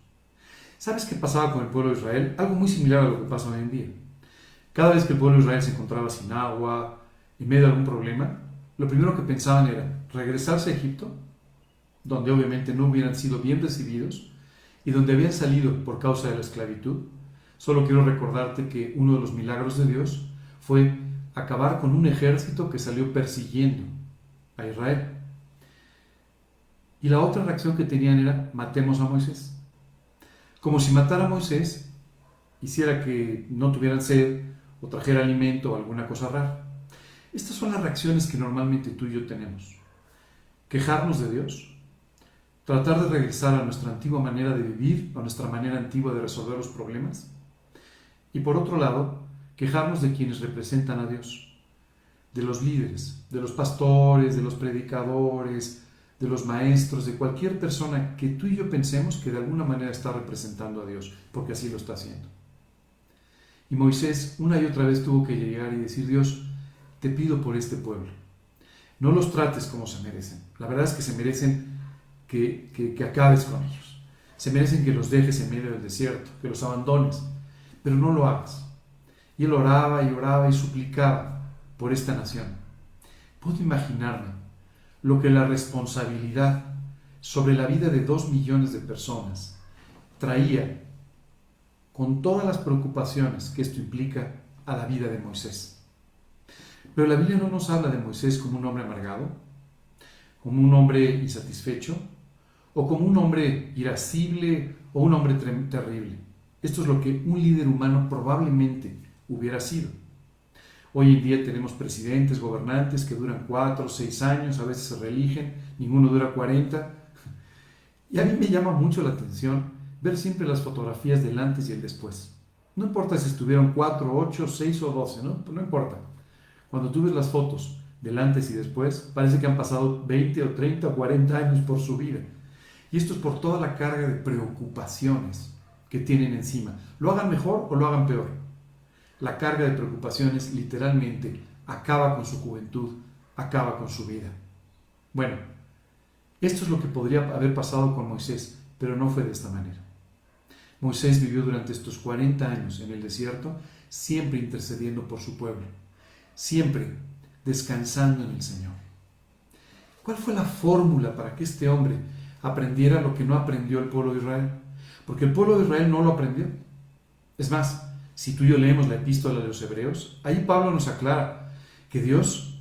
¿Sabes qué pasaba con el pueblo de Israel? Algo muy similar a lo que pasa hoy en día. Cada vez que el pueblo de Israel se encontraba sin agua, en medio de algún problema, lo primero que pensaban era regresarse a Egipto, donde obviamente no hubieran sido bien recibidos y donde habían salido por causa de la esclavitud. Solo quiero recordarte que uno de los milagros de Dios fue acabar con un ejército que salió persiguiendo a Israel. Y la otra reacción que tenían era matemos a Moisés. Como si matar a Moisés hiciera que no tuvieran sed o trajera alimento o alguna cosa rara. Estas son las reacciones que normalmente tú y yo tenemos. Quejarnos de Dios, tratar de regresar a nuestra antigua manera de vivir, a nuestra manera antigua de resolver los problemas. Y por otro lado, quejarnos de quienes representan a Dios, de los líderes, de los pastores, de los predicadores, de los maestros, de cualquier persona que tú y yo pensemos que de alguna manera está representando a Dios, porque así lo está haciendo. Y Moisés una y otra vez tuvo que llegar y decir, Dios, te pido por este pueblo. No los trates como se merecen. La verdad es que se merecen que, que, acabes con ellos. Se merecen que los dejes en medio del desierto, que los abandones, pero no lo hagas. Y él oraba y oraba y suplicaba por esta nación. Puedo imaginarme lo que la responsabilidad sobre la vida de dos millones de personas traía con todas las preocupaciones que esto implica a la vida de Moisés. Pero la Biblia no nos habla de Moisés como un hombre amargado, como un hombre insatisfecho, o como un hombre irascible o un hombre terrible. Esto es lo que un líder humano probablemente hubiera sido. Hoy en día tenemos presidentes, gobernantes que duran cuatro o seis años, a veces se reeligen, ninguno dura 40. Y a mí me llama mucho la atención ver siempre las fotografías del antes y el después. No importa si estuvieron 4, 8, 6 o 12, ¿no? no importa. Cuando tú ves las fotos del antes y después, parece que han pasado 20 o 30 o 40 años por su vida. Y esto es por toda la carga de preocupaciones que tienen encima. Lo hagan mejor o lo hagan peor. La carga de preocupaciones literalmente acaba con su juventud, acaba con su vida. Bueno, esto es lo que podría haber pasado con Moisés, pero no fue de esta manera. Moisés vivió durante estos 40 años en el desierto, siempre intercediendo por su pueblo, siempre descansando en el Señor. ¿Cuál fue la fórmula para que este hombre aprendiera lo que no aprendió el pueblo de Israel? Porque el pueblo de Israel no lo aprendió. Es más, si tú y yo leemos la epístola de los Hebreos, ahí Pablo nos aclara que Dios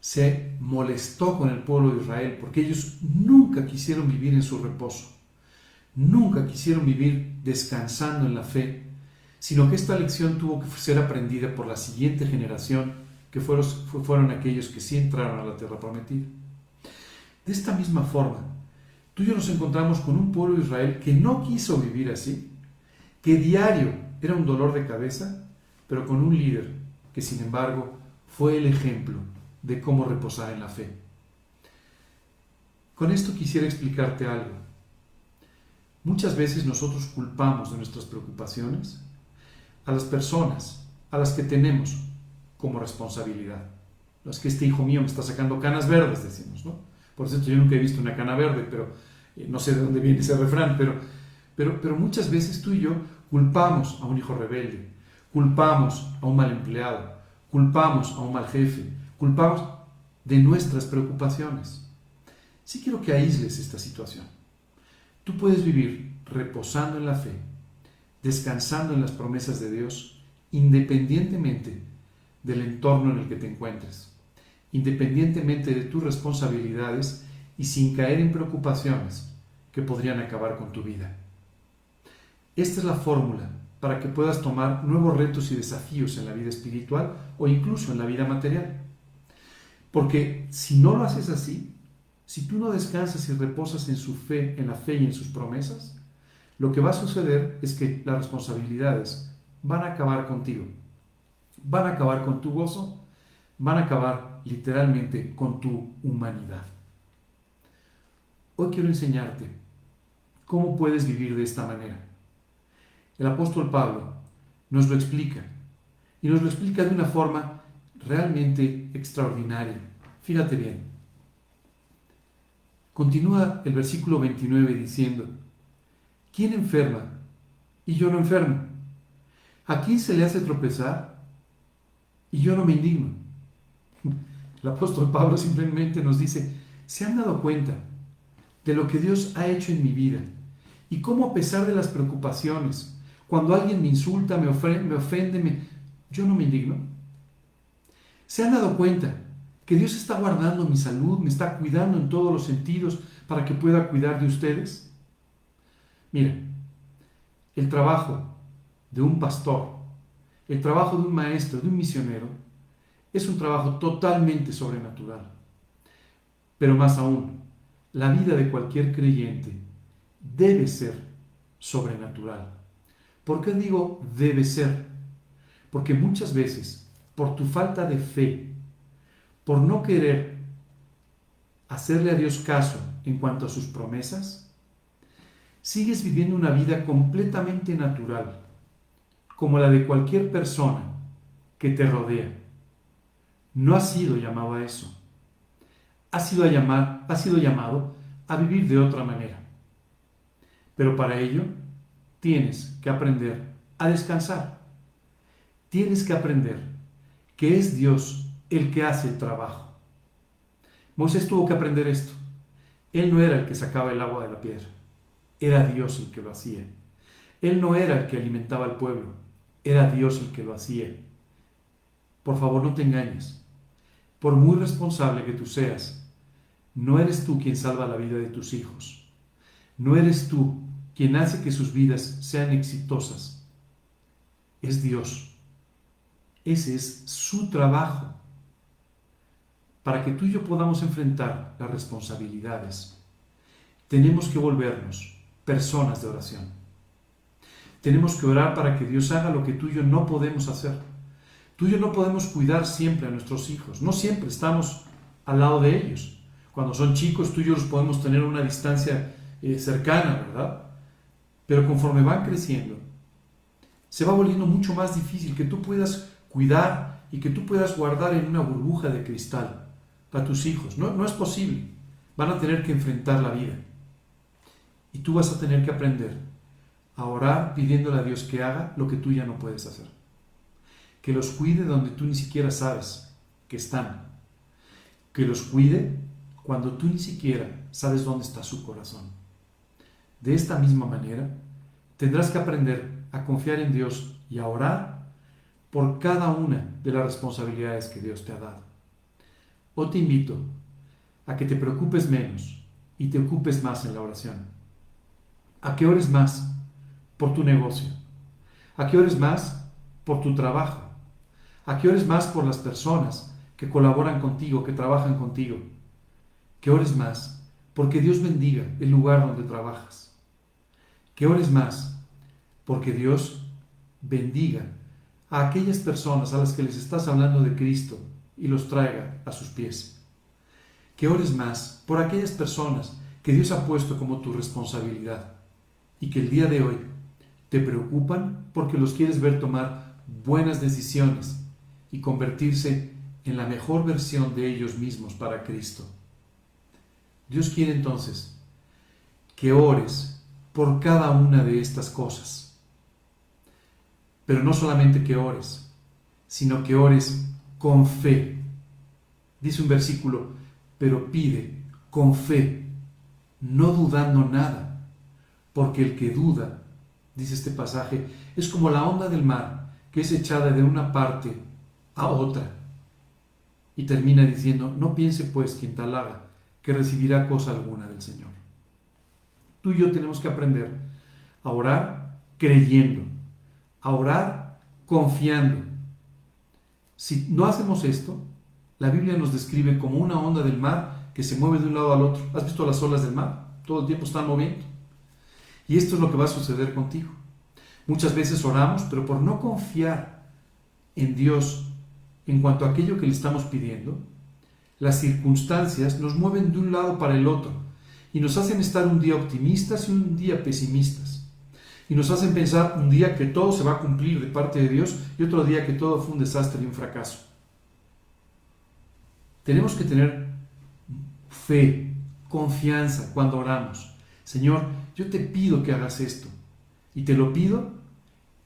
se molestó con el pueblo de Israel porque ellos nunca quisieron vivir en su reposo nunca quisieron vivir descansando en la fe, sino que esta lección tuvo que ser aprendida por la siguiente generación, que fueron, fueron aquellos que sí entraron a la tierra prometida. De esta misma forma, tú y yo nos encontramos con un pueblo de Israel que no quiso vivir así, que diario era un dolor de cabeza, pero con un líder que sin embargo fue el ejemplo de cómo reposar en la fe. Con esto quisiera explicarte algo. Muchas veces nosotros culpamos de nuestras preocupaciones a las personas a las que tenemos como responsabilidad. Las que este hijo mío me está sacando canas verdes, decimos, ¿no? Por cierto, yo nunca he visto una cana verde, pero no sé de dónde viene ese refrán, pero, pero, pero muchas veces tú y yo culpamos a un hijo rebelde, culpamos a un mal empleado, culpamos a un mal jefe, culpamos de nuestras preocupaciones. Sí quiero que aísles esta situación. Tú puedes vivir reposando en la fe, descansando en las promesas de Dios, independientemente del entorno en el que te encuentres, independientemente de tus responsabilidades y sin caer en preocupaciones que podrían acabar con tu vida. Esta es la fórmula para que puedas tomar nuevos retos y desafíos en la vida espiritual o incluso en la vida material. Porque si no lo haces así, si tú no descansas y reposas en su fe, en la fe y en sus promesas, lo que va a suceder es que las responsabilidades van a acabar contigo, van a acabar con tu gozo, van a acabar literalmente con tu humanidad. Hoy quiero enseñarte cómo puedes vivir de esta manera. El apóstol Pablo nos lo explica y nos lo explica de una forma realmente extraordinaria. Fíjate bien. Continúa el versículo 29 diciendo, ¿quién enferma y yo no enfermo? ¿A quién se le hace tropezar y yo no me indigno? <laughs> El apóstol Pablo simplemente nos dice, ¿se han dado cuenta de lo que Dios ha hecho en mi vida? Y cómo a pesar de las preocupaciones, cuando alguien me insulta, me ofende, me ofende me... yo no me indigno. ¿Se han dado cuenta que Dios está guardando mi salud, me está cuidando en todos los sentidos para que pueda cuidar de ustedes? Mira, el trabajo de un pastor, el trabajo de un maestro, de un misionero, es un trabajo totalmente sobrenatural. Pero más aún, la vida de cualquier creyente debe ser sobrenatural. ¿Por qué digo debe ser? Porque muchas veces, por tu falta de fe, por no querer hacerle a Dios caso en cuanto a sus promesas, sigues viviendo una vida completamente natural, como la de cualquier persona que te rodea. No has sido llamado a eso. Has sido, a llamar, has sido llamado a vivir de otra manera. Pero para ello tienes que aprender a descansar. Tienes que aprender que es Dios el que hace el trabajo. Moisés tuvo que aprender esto. Él no era el que sacaba el agua de la piedra, era Dios el que lo hacía. Él no era el que alimentaba al pueblo, era Dios el que lo hacía. Por favor, no te engañes. Por muy responsable que tú seas, no eres tú quien salva la vida de tus hijos. No eres tú quien hace que sus vidas sean exitosas, es Dios. Ese es su trabajo. Para que tú y yo podamos enfrentar las responsabilidades, tenemos que volvernos personas de oración. Tenemos que orar para que Dios haga lo que tú y yo no podemos hacer. Tú y yo no podemos cuidar siempre a nuestros hijos. No siempre estamos al lado de ellos. Cuando son chicos, tú y yo los podemos tener a una distancia eh, cercana, ¿verdad? Pero conforme van creciendo, se va volviendo mucho más difícil que tú puedas cuidar y que tú puedas guardar en una burbuja de cristal a tus hijos. No, no es posible. Van a tener que enfrentar la vida. Y tú vas a tener que aprender a orar pidiéndole a Dios que haga lo que tú ya no puedes hacer. Que los cuide donde tú ni siquiera sabes que están. Que los cuide cuando tú ni siquiera sabes dónde está su corazón. De esta misma manera, tendrás que aprender a confiar en Dios y a orar por cada una de las responsabilidades que Dios te ha dado. O te invito a que te preocupes menos y te ocupes más en la oración. A que ores más por tu negocio. A que ores más por tu trabajo. A que ores más por las personas que colaboran contigo, que trabajan contigo. Que ores más porque Dios bendiga el lugar donde trabajas que ores más, porque Dios bendiga a aquellas personas a las que les estás hablando de Cristo y los traiga a sus pies. Que ores más por aquellas personas que Dios ha puesto como tu responsabilidad y que el día de hoy te preocupan porque los quieres ver tomar buenas decisiones y convertirse en la mejor versión de ellos mismos para Cristo. Dios quiere entonces que ores por cada una de estas cosas. Pero no solamente que ores, sino que ores con fe. Dice un versículo, pero pide con fe, no dudando nada, porque el que duda, dice este pasaje, es como la onda del mar que es echada de una parte a otra. Y termina diciendo, no piense pues quien tal haga, que recibirá cosa alguna del Señor. Tú y yo tenemos que aprender a orar creyendo, a orar confiando. Si no hacemos esto, la Biblia nos describe como una onda del mar que se mueve de un lado al otro. ¿Has visto las olas del mar? Todo el tiempo están moviendo. Y esto es lo que va a suceder contigo. Muchas veces oramos, pero por no confiar en Dios en cuanto a aquello que le estamos pidiendo, las circunstancias nos mueven de un lado para el otro y nos hacen estar un día optimistas y un día pesimistas. Y nos hacen pensar un día que todo se va a cumplir de parte de Dios y otro día que todo fue un desastre y un fracaso. Tenemos que tener fe, confianza cuando oramos. Señor, yo te pido que hagas esto. Y te lo pido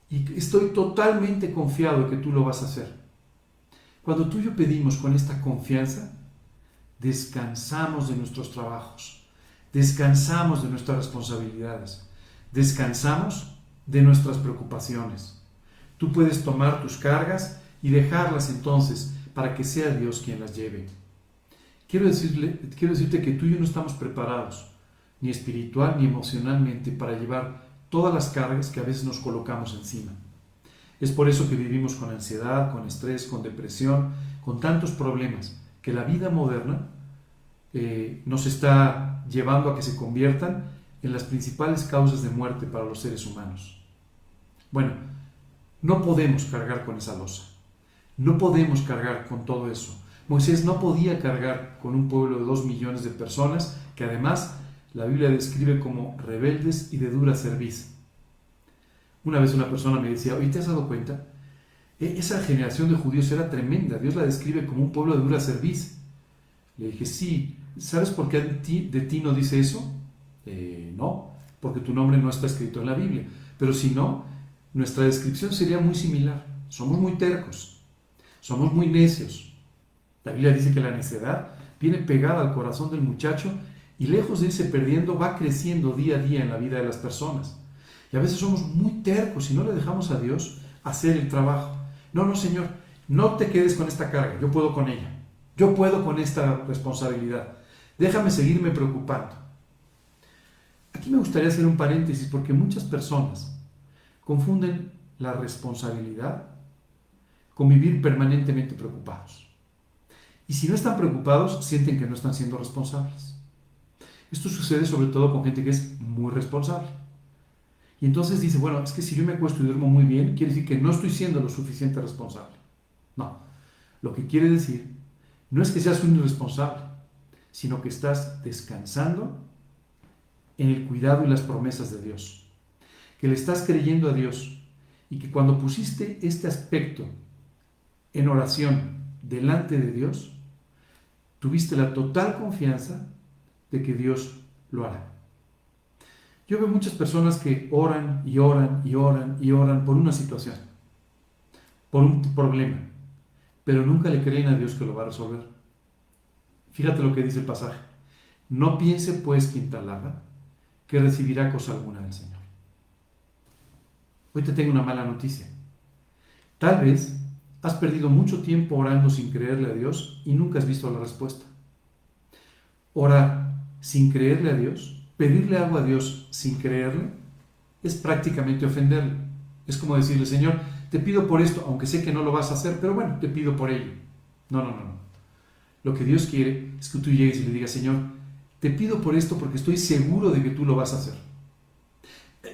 y estoy totalmente confiado que tú lo vas a hacer. Cuando tú y yo pedimos con esta confianza, descansamos de nuestros trabajos, descansamos de nuestras responsabilidades, descansamos de nuestras preocupaciones. Tú puedes tomar tus cargas y dejarlas entonces para que sea Dios quien las lleve. Quiero, decirle, quiero decirte que tú y yo no estamos preparados, ni espiritual ni emocionalmente, para llevar todas las cargas que a veces nos colocamos encima. Es por eso que vivimos con ansiedad, con estrés, con depresión, con tantos problemas que la vida moderna eh, nos está llevando a que se conviertan en las principales causas de muerte para los seres humanos. Bueno, no podemos cargar con esa losa. No podemos cargar con todo eso. Moisés no podía cargar con un pueblo de dos millones de personas que además la Biblia describe como rebeldes y de dura cerviz. Una vez una persona me decía, oye, ¿te has dado cuenta? E, esa generación de judíos era tremenda, Dios la describe como un pueblo de dura cerviz. Le dije, sí, ¿sabes por qué de ti, no dice eso? Eh, no, porque tu nombre no está escrito en la Biblia. Pero si no, nuestra descripción sería muy similar. Somos muy tercos, somos muy necios. La Biblia dice que la necedad viene pegada al corazón del muchacho y lejos de irse perdiendo, va creciendo día a día en la vida de las personas. Y a veces somos muy tercos y no le dejamos a Dios hacer el trabajo. No, no, Señor, no te quedes con esta carga, yo puedo con ella. Yo puedo con esta responsabilidad. Déjame seguirme preocupando. Aquí me gustaría hacer un paréntesis porque muchas personas confunden la responsabilidad con vivir permanentemente preocupados. Y si no están preocupados, sienten que no están siendo responsables. Esto sucede sobre todo con gente que es muy responsable. Y entonces dice, bueno, es que si yo me acuesto y duermo muy bien, quiere decir que no estoy siendo lo suficiente responsable. No, lo que quiere decir no es que seas un irresponsable, sino que estás descansando en el cuidado y las promesas de Dios. Que le estás creyendo a Dios y que cuando pusiste este aspecto en oración delante de Dios, tuviste la total confianza de que Dios lo hará. Yo veo muchas personas que oran y oran y oran y oran por una situación, por un problema, pero nunca le creen a Dios que lo va a resolver. Fíjate lo que dice el pasaje. No piense pues quien tal haga que recibirá cosa alguna del Señor. Hoy te tengo una mala noticia. Tal vez has perdido mucho tiempo orando sin creerle a Dios y nunca has visto la respuesta. Orar sin creerle a Dios, pedirle algo a Dios sin creerle, es prácticamente ofenderle. Es como decirle, Señor, te pido por esto, aunque sé que no lo vas a hacer, pero bueno, te pido por ello. No, no, no, no. Lo que Dios quiere es que tú llegues y le digas, Señor, te pido por esto porque estoy seguro de que tú lo vas a hacer.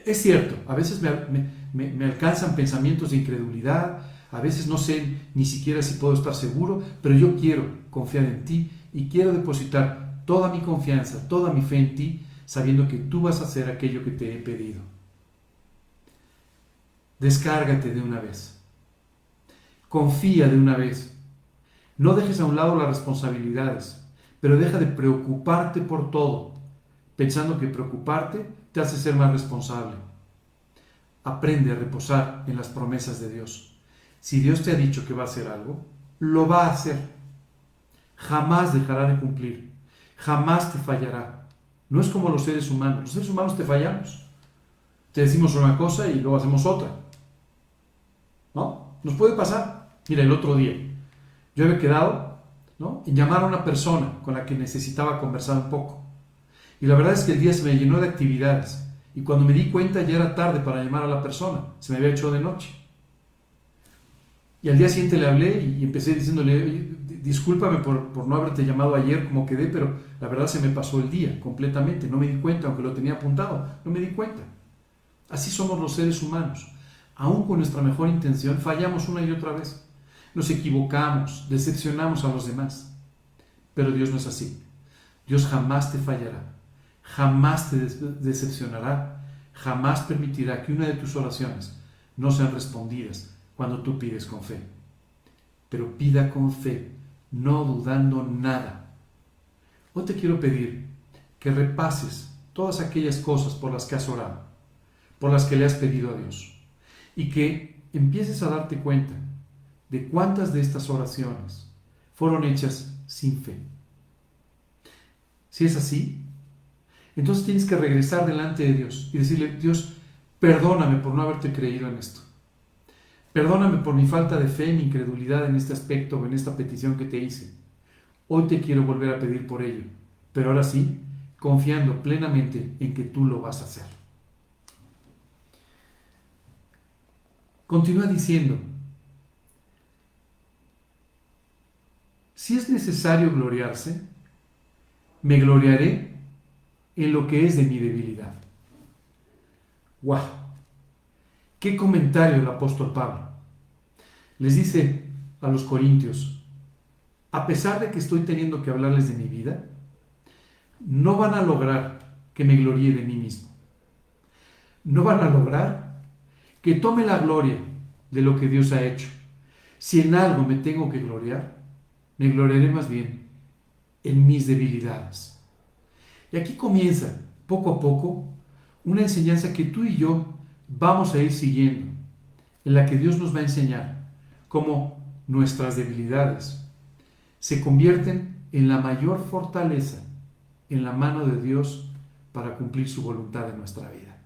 Es cierto, a veces me, alcanzan pensamientos de incredulidad, a veces no sé ni siquiera si puedo estar seguro, pero yo quiero confiar en ti y quiero depositar toda mi confianza, toda mi fe en ti, sabiendo que tú vas a hacer aquello que te he pedido. Descárgate de una vez. Confía de una vez. No dejes a un lado las responsabilidades, pero deja de preocuparte por todo, pensando que preocuparte te hace ser más responsable. Aprende a reposar en las promesas de Dios. Si Dios te ha dicho que va a hacer algo, lo va a hacer. Jamás dejará de cumplir. Jamás te fallará. No es como los seres humanos. Los seres humanos te fallamos. Te decimos una cosa y luego hacemos otra. ¿No? Nos puede pasar. Mira, el otro día yo había quedado ¿no? en llamar a una persona con la que necesitaba conversar un poco. Y la verdad es que el día se me llenó de actividades. Y cuando me di cuenta ya era tarde para llamar a la persona. Se me había hecho de noche. Y al día siguiente le hablé y empecé diciéndole, discúlpame por, por, no haberte llamado ayer como quedé, pero la verdad se me pasó el día completamente. No me di cuenta, aunque lo tenía apuntado, no me di cuenta. Así somos los seres humanos. Aún con nuestra mejor intención, fallamos una y otra vez. Nos equivocamos, decepcionamos a los demás. Pero Dios no es así. Dios jamás te fallará, jamás te decepcionará, jamás permitirá que una de tus oraciones no sean respondidas cuando tú pides con fe. Pero pida con fe, no dudando nada. Hoy te quiero pedir que repases todas aquellas cosas por las que has orado, por las que le has pedido a Dios, y que empieces a darte cuenta de cuántas de estas oraciones fueron hechas sin fe. Si es así, entonces tienes que regresar delante de Dios y decirle, Dios, perdóname por no haberte creído en esto. Perdóname por mi falta de fe, mi incredulidad en este aspecto o en esta petición que te hice. Hoy te quiero volver a pedir por ello, pero ahora sí, confiando plenamente en que tú lo vas a hacer. Continúa diciendo, si es necesario gloriarse, me gloriaré en lo que es de mi debilidad. ¡Wow! ¿Qué comentario el apóstol Pablo? Les dice a los corintios, a pesar de que estoy teniendo que hablarles de mi vida, no van a lograr que me gloríe de mí mismo. No van a lograr que tome la gloria de lo que Dios ha hecho. Si en algo me tengo que gloriar, me gloriaré más bien en mis debilidades. Y aquí comienza, poco a poco, una enseñanza que tú y yo vamos a ir siguiendo, en la que Dios nos va a enseñar cómo nuestras debilidades se convierten en la mayor fortaleza en la mano de Dios para cumplir su voluntad en nuestra vida.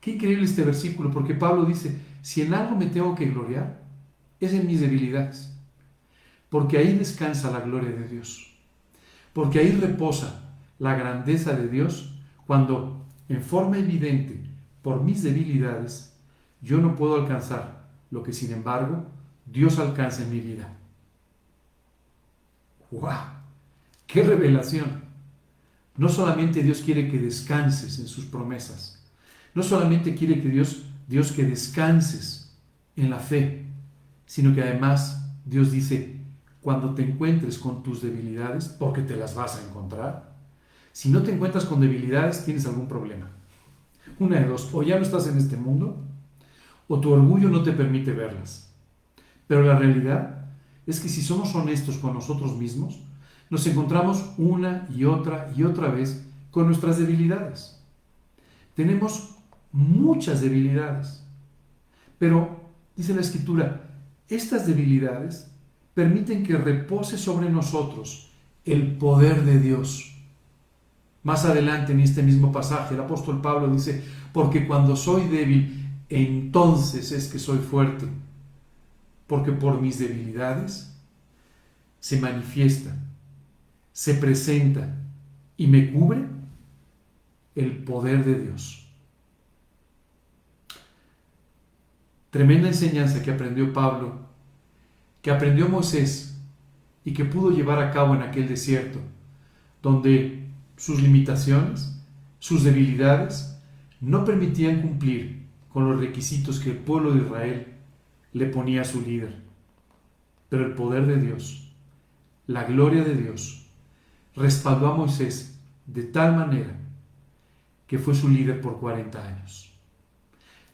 Qué increíble este versículo, porque Pablo dice, si en algo me tengo que gloriar, es en mis debilidades, porque ahí descansa la gloria de Dios, porque ahí reposa la grandeza de Dios cuando en forma evidente por mis debilidades yo no puedo alcanzar lo que sin embargo Dios alcanza en mi vida. ¡Wow! ¡Qué revelación! No solamente Dios quiere que descanses en sus promesas, no solamente quiere que Dios, Dios que descanses en la fe, sino que además Dios dice, cuando te encuentres con tus debilidades, porque te las vas a encontrar, si no te encuentras con debilidades, tienes algún problema. Una de dos, o ya no estás en este mundo, o tu orgullo no te permite verlas. Pero la realidad es que si somos honestos con nosotros mismos, nos encontramos una y otra y otra vez con nuestras debilidades. Tenemos muchas debilidades, pero, dice la escritura, estas debilidades permiten que repose sobre nosotros el poder de Dios. Más adelante en este mismo pasaje, el apóstol Pablo dice, porque cuando soy débil, entonces es que soy fuerte, porque por mis debilidades se manifiesta se presenta y me cubre el poder de Dios. Tremenda enseñanza que aprendió Pablo, que aprendió Moisés y que pudo llevar a cabo en aquel desierto, donde sus limitaciones, sus debilidades, no permitían cumplir con los requisitos que el pueblo de Israel le ponía a su líder. Pero el poder de Dios, la gloria de Dios, respaldó a Moisés de tal manera que fue su líder por 40 años.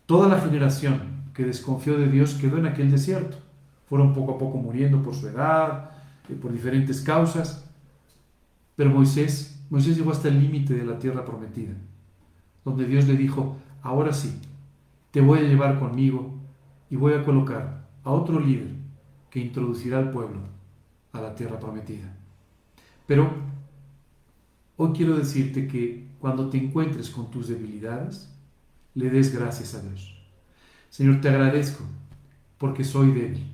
Toda la generación que desconfió de Dios quedó en aquel desierto. Fueron poco a poco muriendo por su edad, y por diferentes causas. Pero Moisés, Moisés llegó hasta el límite de la tierra prometida, donde Dios le dijo, ahora sí, te voy a llevar conmigo y voy a colocar a otro líder que introducirá al pueblo a la tierra prometida. Pero hoy quiero decirte que cuando te encuentres con tus debilidades, le des gracias a Dios. Señor, te agradezco porque soy débil.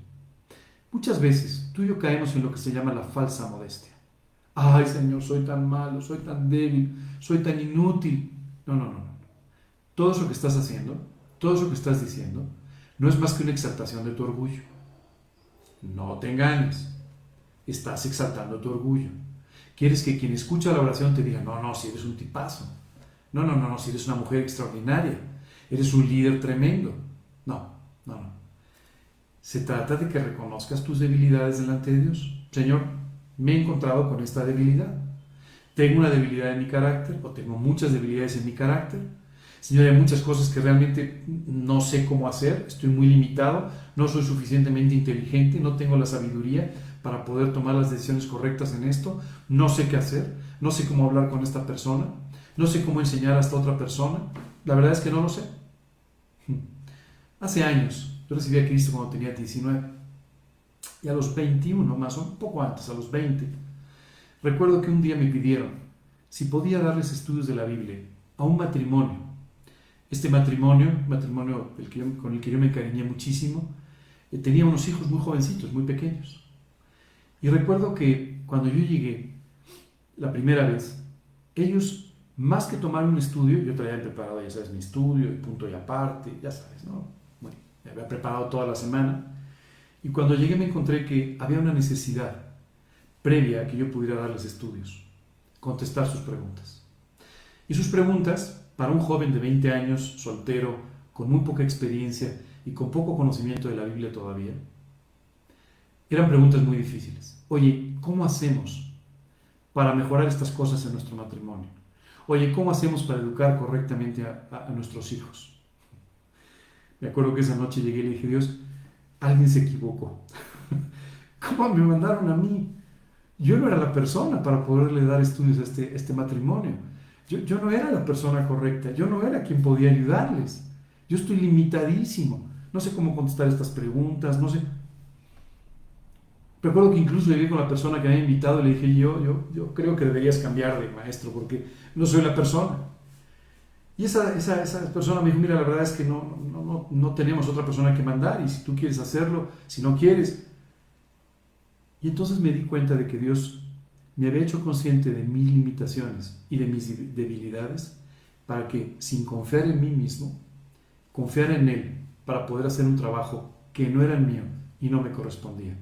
Muchas veces tú y yo caemos en lo que se llama la falsa modestia. Ay, Señor, soy tan malo, soy tan débil, soy tan inútil. No, no, no. Todo eso que estás haciendo, todo eso que estás diciendo, no es más que una exaltación de tu orgullo. No te engañes. Estás exaltando tu orgullo. Quieres que quien escucha la oración te diga, no, no, si eres un tipazo. No, no, no, no, si eres una mujer extraordinaria. Eres un líder tremendo. No, no, no. Se trata de que reconozcas tus debilidades delante de Dios. Señor, me he encontrado con esta debilidad. Tengo una debilidad en mi carácter o tengo muchas debilidades en mi carácter. Señor, hay muchas cosas que realmente no sé cómo hacer, estoy muy limitado, no soy suficientemente inteligente, no tengo la sabiduría para poder tomar las decisiones correctas en esto, no sé qué hacer, no sé cómo hablar con esta persona, no sé cómo enseñar a esta otra persona, la verdad es que no lo sé. Hace años, yo recibí a Cristo cuando tenía 19 y a los 21 más o un poco antes, a los 20, recuerdo que un día me pidieron si podía darles estudios de la Biblia a un matrimonio este matrimonio, matrimonio con el que yo me cariñé muchísimo, eh, tenía unos hijos muy jovencitos, muy pequeños. Y recuerdo que cuando yo llegué la primera vez, ellos, más que tomar un estudio, yo traía preparado, ya sabes, mi estudio, punto y aparte, ya sabes, ¿no? Me había preparado toda la semana. Y cuando llegué me encontré que había una necesidad previa a que yo pudiera darles estudios, contestar sus preguntas. Y sus preguntas para un joven de 20 años, soltero, con muy poca experiencia y con poco conocimiento de la Biblia todavía, eran preguntas muy difíciles. Oye, ¿cómo hacemos para mejorar estas cosas en nuestro matrimonio? Oye, ¿cómo hacemos para educar correctamente a, nuestros hijos? Me acuerdo que esa noche llegué y le dije, Dios, alguien se equivocó. <laughs> ¿Cómo me mandaron a mí? Yo no era la persona para poderle dar estudios a este, este matrimonio. Yo, no era la persona correcta, yo no era quien podía ayudarles. Yo estoy limitadísimo. No sé cómo contestar estas preguntas, no sé. Recuerdo que incluso llegué con la persona que había invitado y le dije, yo, yo creo que deberías cambiar de maestro porque no soy la persona. Y esa, esa, esa persona me dijo, mira, la verdad es que no, no, no, no tenemos otra persona que mandar y si tú quieres hacerlo, si no quieres. Y entonces me di cuenta de que Dios me había hecho consciente de mis limitaciones y de mis debilidades para que, sin confiar en mí mismo, confiar en Él para poder hacer un trabajo que no era el mío y no me correspondía.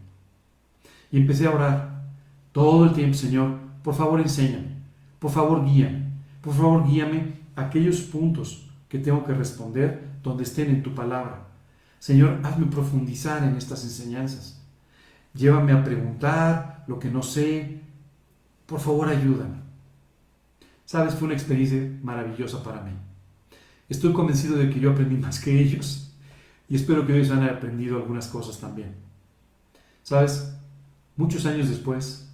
Y empecé a orar todo el tiempo, Señor, por favor enséñame, por favor guíame, por favor guíame aquellos puntos que tengo que responder donde estén en tu palabra. Señor, hazme profundizar en estas enseñanzas. Llévame a preguntar lo que no sé, por favor, ayúdame. Sabes, fue una experiencia maravillosa para mí. Estoy convencido de que yo aprendí más que ellos y espero que ellos hayan aprendido algunas cosas también. Sabes, muchos años después,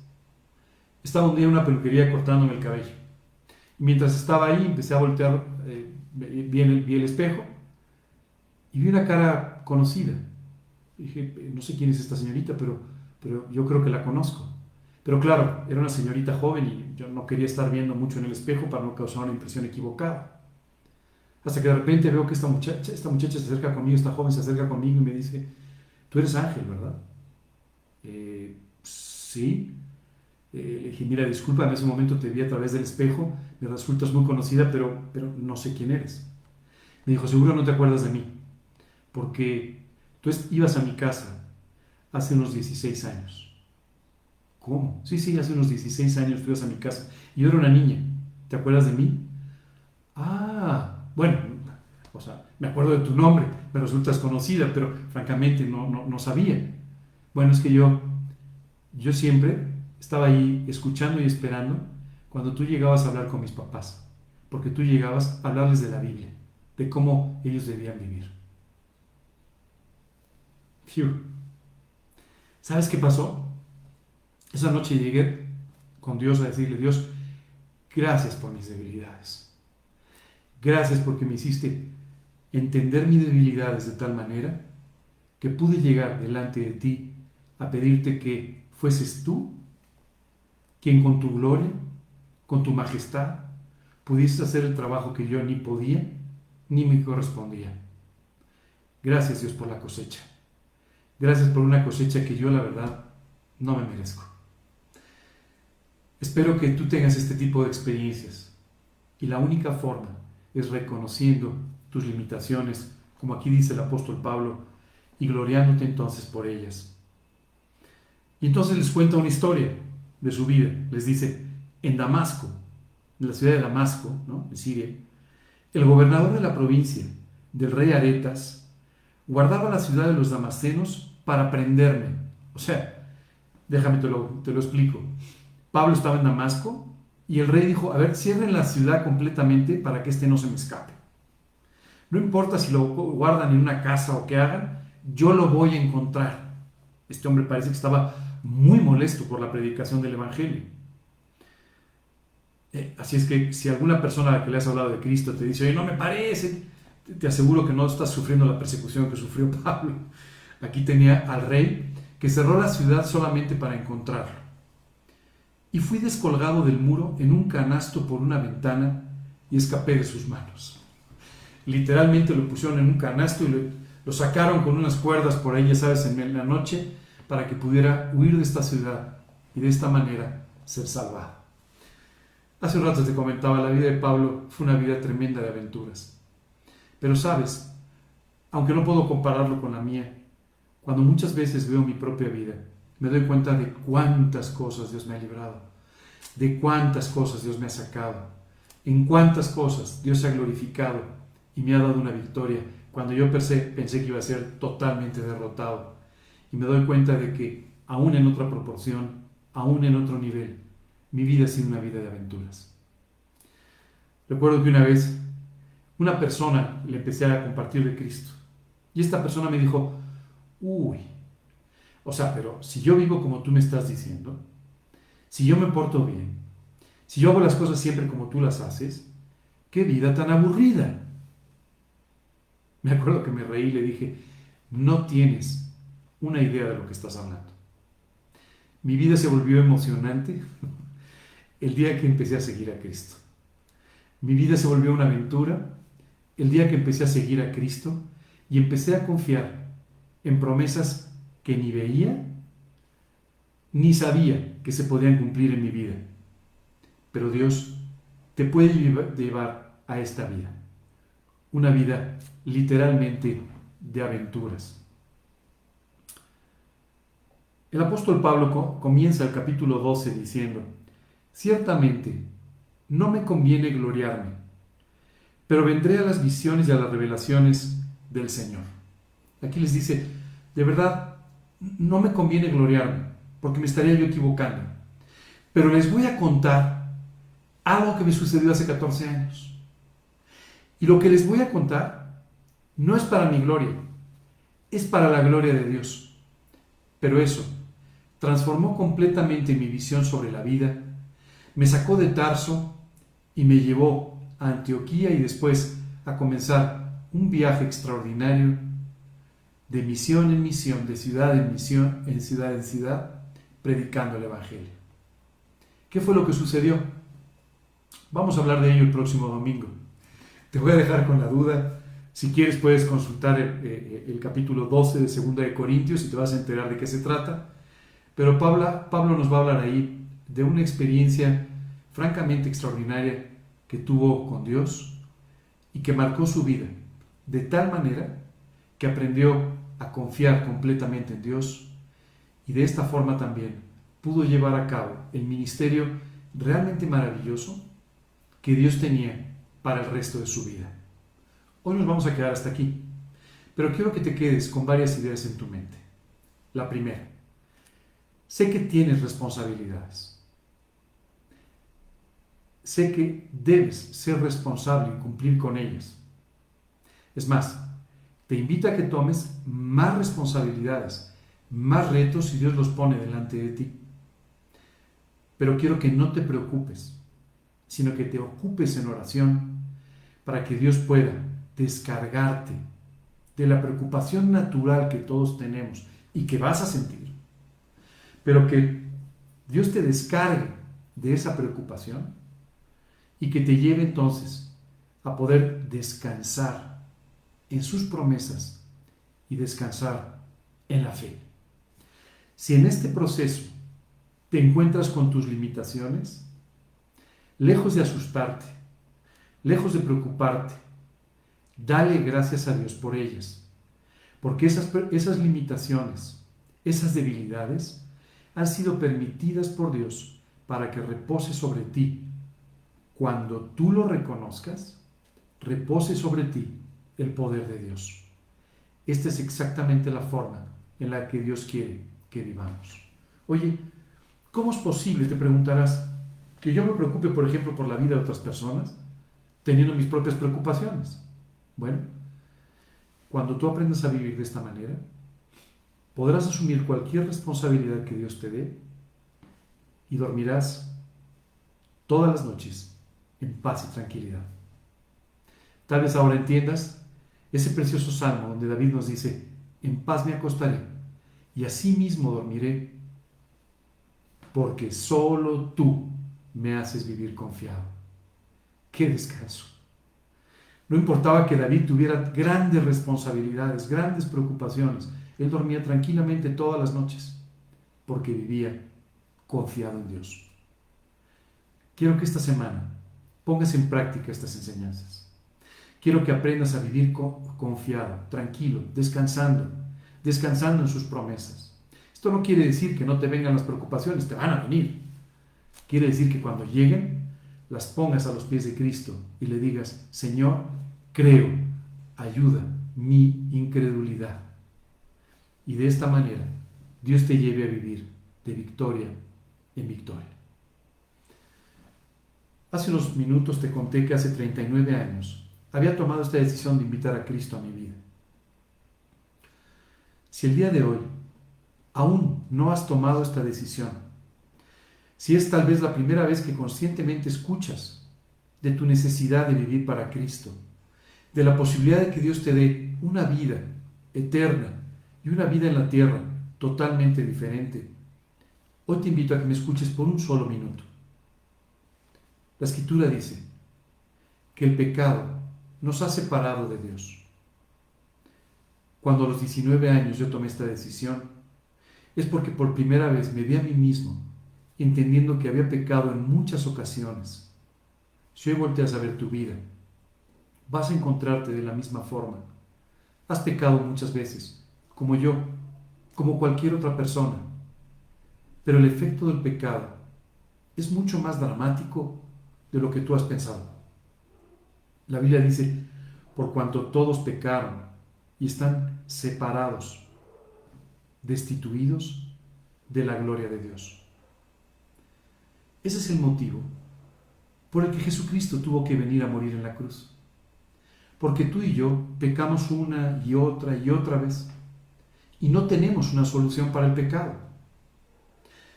estaba un día en una peluquería cortándome el cabello. Mientras estaba ahí, empecé a voltear, eh, vi, el, espejo y vi una cara conocida. Dije, no sé quién es esta señorita, pero, pero yo creo que la conozco. Pero claro, era una señorita joven y yo no quería estar viendo mucho en el espejo para no causar una impresión equivocada. Hasta que de repente veo que esta muchacha, esta muchacha se acerca conmigo, esta joven se acerca conmigo y me dice, tú eres Ángel, ¿verdad? Eh, sí. Eh, le dije, mira, disculpa, en ese momento te vi a través del espejo, me resultas muy conocida, pero, pero no sé quién eres. Me dijo, seguro no te acuerdas de mí, porque tú ibas a mi casa hace unos 16 años. ¿Cómo? Sí, sí, hace unos 16 años fuimos a mi casa. Y yo era una niña. ¿Te acuerdas de mí? Ah, bueno, o sea, me acuerdo de tu nombre, me resultas conocida, pero francamente no, no, no sabía. Bueno, es que yo, yo siempre estaba ahí escuchando y esperando cuando tú llegabas a hablar con mis papás, porque tú llegabas a hablarles de la Biblia, de cómo ellos debían vivir. ¿Sabes qué pasó? Esa noche llegué con Dios a decirle, Dios, gracias por mis debilidades. Gracias porque me hiciste entender mis debilidades de tal manera que pude llegar delante de ti a pedirte que fueses tú quien con tu gloria, con tu majestad, pudiste hacer el trabajo que yo ni podía ni me correspondía. Gracias Dios por la cosecha. Gracias por una cosecha que yo la verdad no me merezco. Espero que tú tengas este tipo de experiencias y la única forma es reconociendo tus limitaciones, como aquí dice el apóstol Pablo, y gloriándote entonces por ellas. Y entonces les cuenta una historia de su vida. Les dice, en Damasco, en la ciudad de Damasco, ¿no? en Siria, el gobernador de la provincia, del rey Aretas, guardaba la ciudad de los damascenos para prenderme. O sea, déjame te lo, te lo explico. Pablo estaba en Damasco y el rey dijo, a ver, cierren la ciudad completamente para que éste no se me escape. No importa si lo guardan en una casa o qué hagan, yo lo voy a encontrar. Este hombre parece que estaba muy molesto por la predicación del Evangelio. Eh, así es que si alguna persona a la que le has hablado de Cristo te dice, oye, no me parece, te aseguro que no estás sufriendo la persecución que sufrió <laughs> Pablo. Aquí tenía al rey que cerró la ciudad solamente para encontrarlo. Y fui descolgado del muro en un canasto por una ventana y escapé de sus manos. Literalmente lo pusieron en un canasto y lo, sacaron con unas cuerdas por ahí, ya sabes, en la noche, para que pudiera huir de esta ciudad y de esta manera ser salvado. Hace un rato te comentaba, la vida de Pablo fue una vida tremenda de aventuras. Pero sabes, aunque no puedo compararlo con la mía, cuando muchas veces veo mi propia vida, me doy cuenta de cuántas cosas Dios me ha librado, de cuántas cosas Dios me ha sacado, en cuántas cosas Dios se ha glorificado y me ha dado una victoria cuando yo pensé, pensé que iba a ser totalmente derrotado. Y me doy cuenta de que, aún en otra proporción, aún en otro nivel, mi vida ha sido una vida de aventuras. Recuerdo que una vez una persona le empecé a compartir de Cristo. Y esta persona me dijo, uy, o sea, pero si yo vivo como tú me estás diciendo, si yo me porto bien, si yo hago las cosas siempre como tú las haces, qué vida tan aburrida. Me acuerdo que me reí y le dije, no tienes una idea de lo que estás hablando. Mi vida se volvió emocionante <laughs> el día que empecé a seguir a Cristo. Mi vida se volvió una aventura el día que empecé a seguir a Cristo y empecé a confiar en promesas que ni veía ni sabía que se podían cumplir en mi vida. Pero Dios te puede llevar a esta vida, una vida literalmente de aventuras. El apóstol Pablo comienza el capítulo 12 diciendo, Ciertamente, no me conviene gloriarme, pero vendré a las visiones y a las revelaciones del Señor. Aquí les dice, de verdad, no me conviene gloriarme, porque me estaría yo equivocando. Pero les voy a contar algo que me sucedió hace 14 años. Y lo que les voy a contar no es para mi gloria, es para la gloria de Dios. Pero eso transformó completamente mi visión sobre la vida me sacó de Tarso y me llevó a Antioquía y después a comenzar un viaje extraordinario de misión en misión, de ciudad en misión, en ciudad en ciudad, predicando el Evangelio. ¿Qué fue lo que sucedió? Vamos a hablar de ello el próximo domingo. Te voy a dejar con la duda. Si quieres puedes consultar el, eh, el, capítulo 12 de 2 de Corintios y te vas a enterar de qué se trata. Pero Pablo, nos va a hablar ahí de una experiencia francamente extraordinaria que tuvo con Dios y que marcó su vida de tal manera que aprendió a confiar completamente en Dios y de esta forma también pudo llevar a cabo el ministerio realmente maravilloso que Dios tenía para el resto de su vida. Hoy nos vamos a quedar hasta aquí, pero quiero que te quedes con varias ideas en tu mente. La primera, sé que tienes responsabilidades sé que debes ser responsable y cumplir con ellas. Es más, te invito a que tomes más responsabilidades, más retos si Dios los pone delante de ti. Pero quiero que no te preocupes, sino que te ocupes en oración para que Dios pueda descargarte de la preocupación natural que todos tenemos y que vas a sentir, pero que Dios te descargue de esa preocupación y que te lleve entonces a poder descansar en sus promesas y descansar en la fe. Si en este proceso te encuentras con tus limitaciones, lejos de asustarte, lejos de preocuparte, dale gracias a Dios por ellas, porque esas, esas limitaciones, esas debilidades, han sido permitidas por Dios para que repose sobre ti. Cuando tú lo reconozcas, repose sobre ti el poder de Dios. Esta es exactamente la forma en la que Dios quiere que vivamos. Oye, ¿cómo es posible, te preguntarás, que yo me preocupe, por ejemplo, por la vida de otras personas, teniendo mis propias preocupaciones? Bueno, cuando tú aprendas a vivir de esta manera, podrás asumir cualquier responsabilidad que Dios te dé y dormirás todas las noches en paz y tranquilidad. Tal vez ahora entiendas ese precioso salmo donde David nos dice, en paz me acostaré y así mismo dormiré, porque solo tú me haces vivir confiado. ¡Qué descanso! No importaba que David tuviera grandes responsabilidades, grandes preocupaciones. Él dormía tranquilamente todas las noches porque vivía confiado en Dios. Quiero que esta semana pongas en práctica estas enseñanzas. Quiero que aprendas a vivir confiado, tranquilo, descansando, descansando en sus promesas. Esto no quiere decir que no te vengan las preocupaciones, te van a venir. Quiere decir que cuando lleguen, las pongas a los pies de Cristo y le digas, Señor, creo, ayuda mi incredulidad. Y de esta manera, Dios te lleve a vivir de victoria en victoria. Hace unos minutos te conté que hace 39 años había tomado esta decisión de invitar a Cristo a mi vida. Si el día de hoy aún no has tomado esta decisión, si es tal vez la primera vez que conscientemente escuchas de tu necesidad de vivir para Cristo, de la posibilidad de que Dios te dé una vida eterna y una vida en la tierra totalmente diferente, hoy te invito a que me escuches por un solo minuto. La escritura dice que el pecado nos ha separado de Dios. Cuando a los 19 años yo tomé esta decisión, es porque por primera vez me vi a mí mismo entendiendo que había pecado en muchas ocasiones. Si hoy volteas a ver tu vida, vas a encontrarte de la misma forma. Has pecado muchas veces, como yo, como cualquier otra persona. Pero el efecto del pecado es mucho más dramático de lo que tú has pensado. La Biblia dice, por cuanto todos pecaron y están separados, destituidos de la gloria de Dios. Ese es el motivo por el que Jesucristo tuvo que venir a morir en la cruz. Porque tú y yo pecamos una y otra y otra vez y no tenemos una solución para el pecado.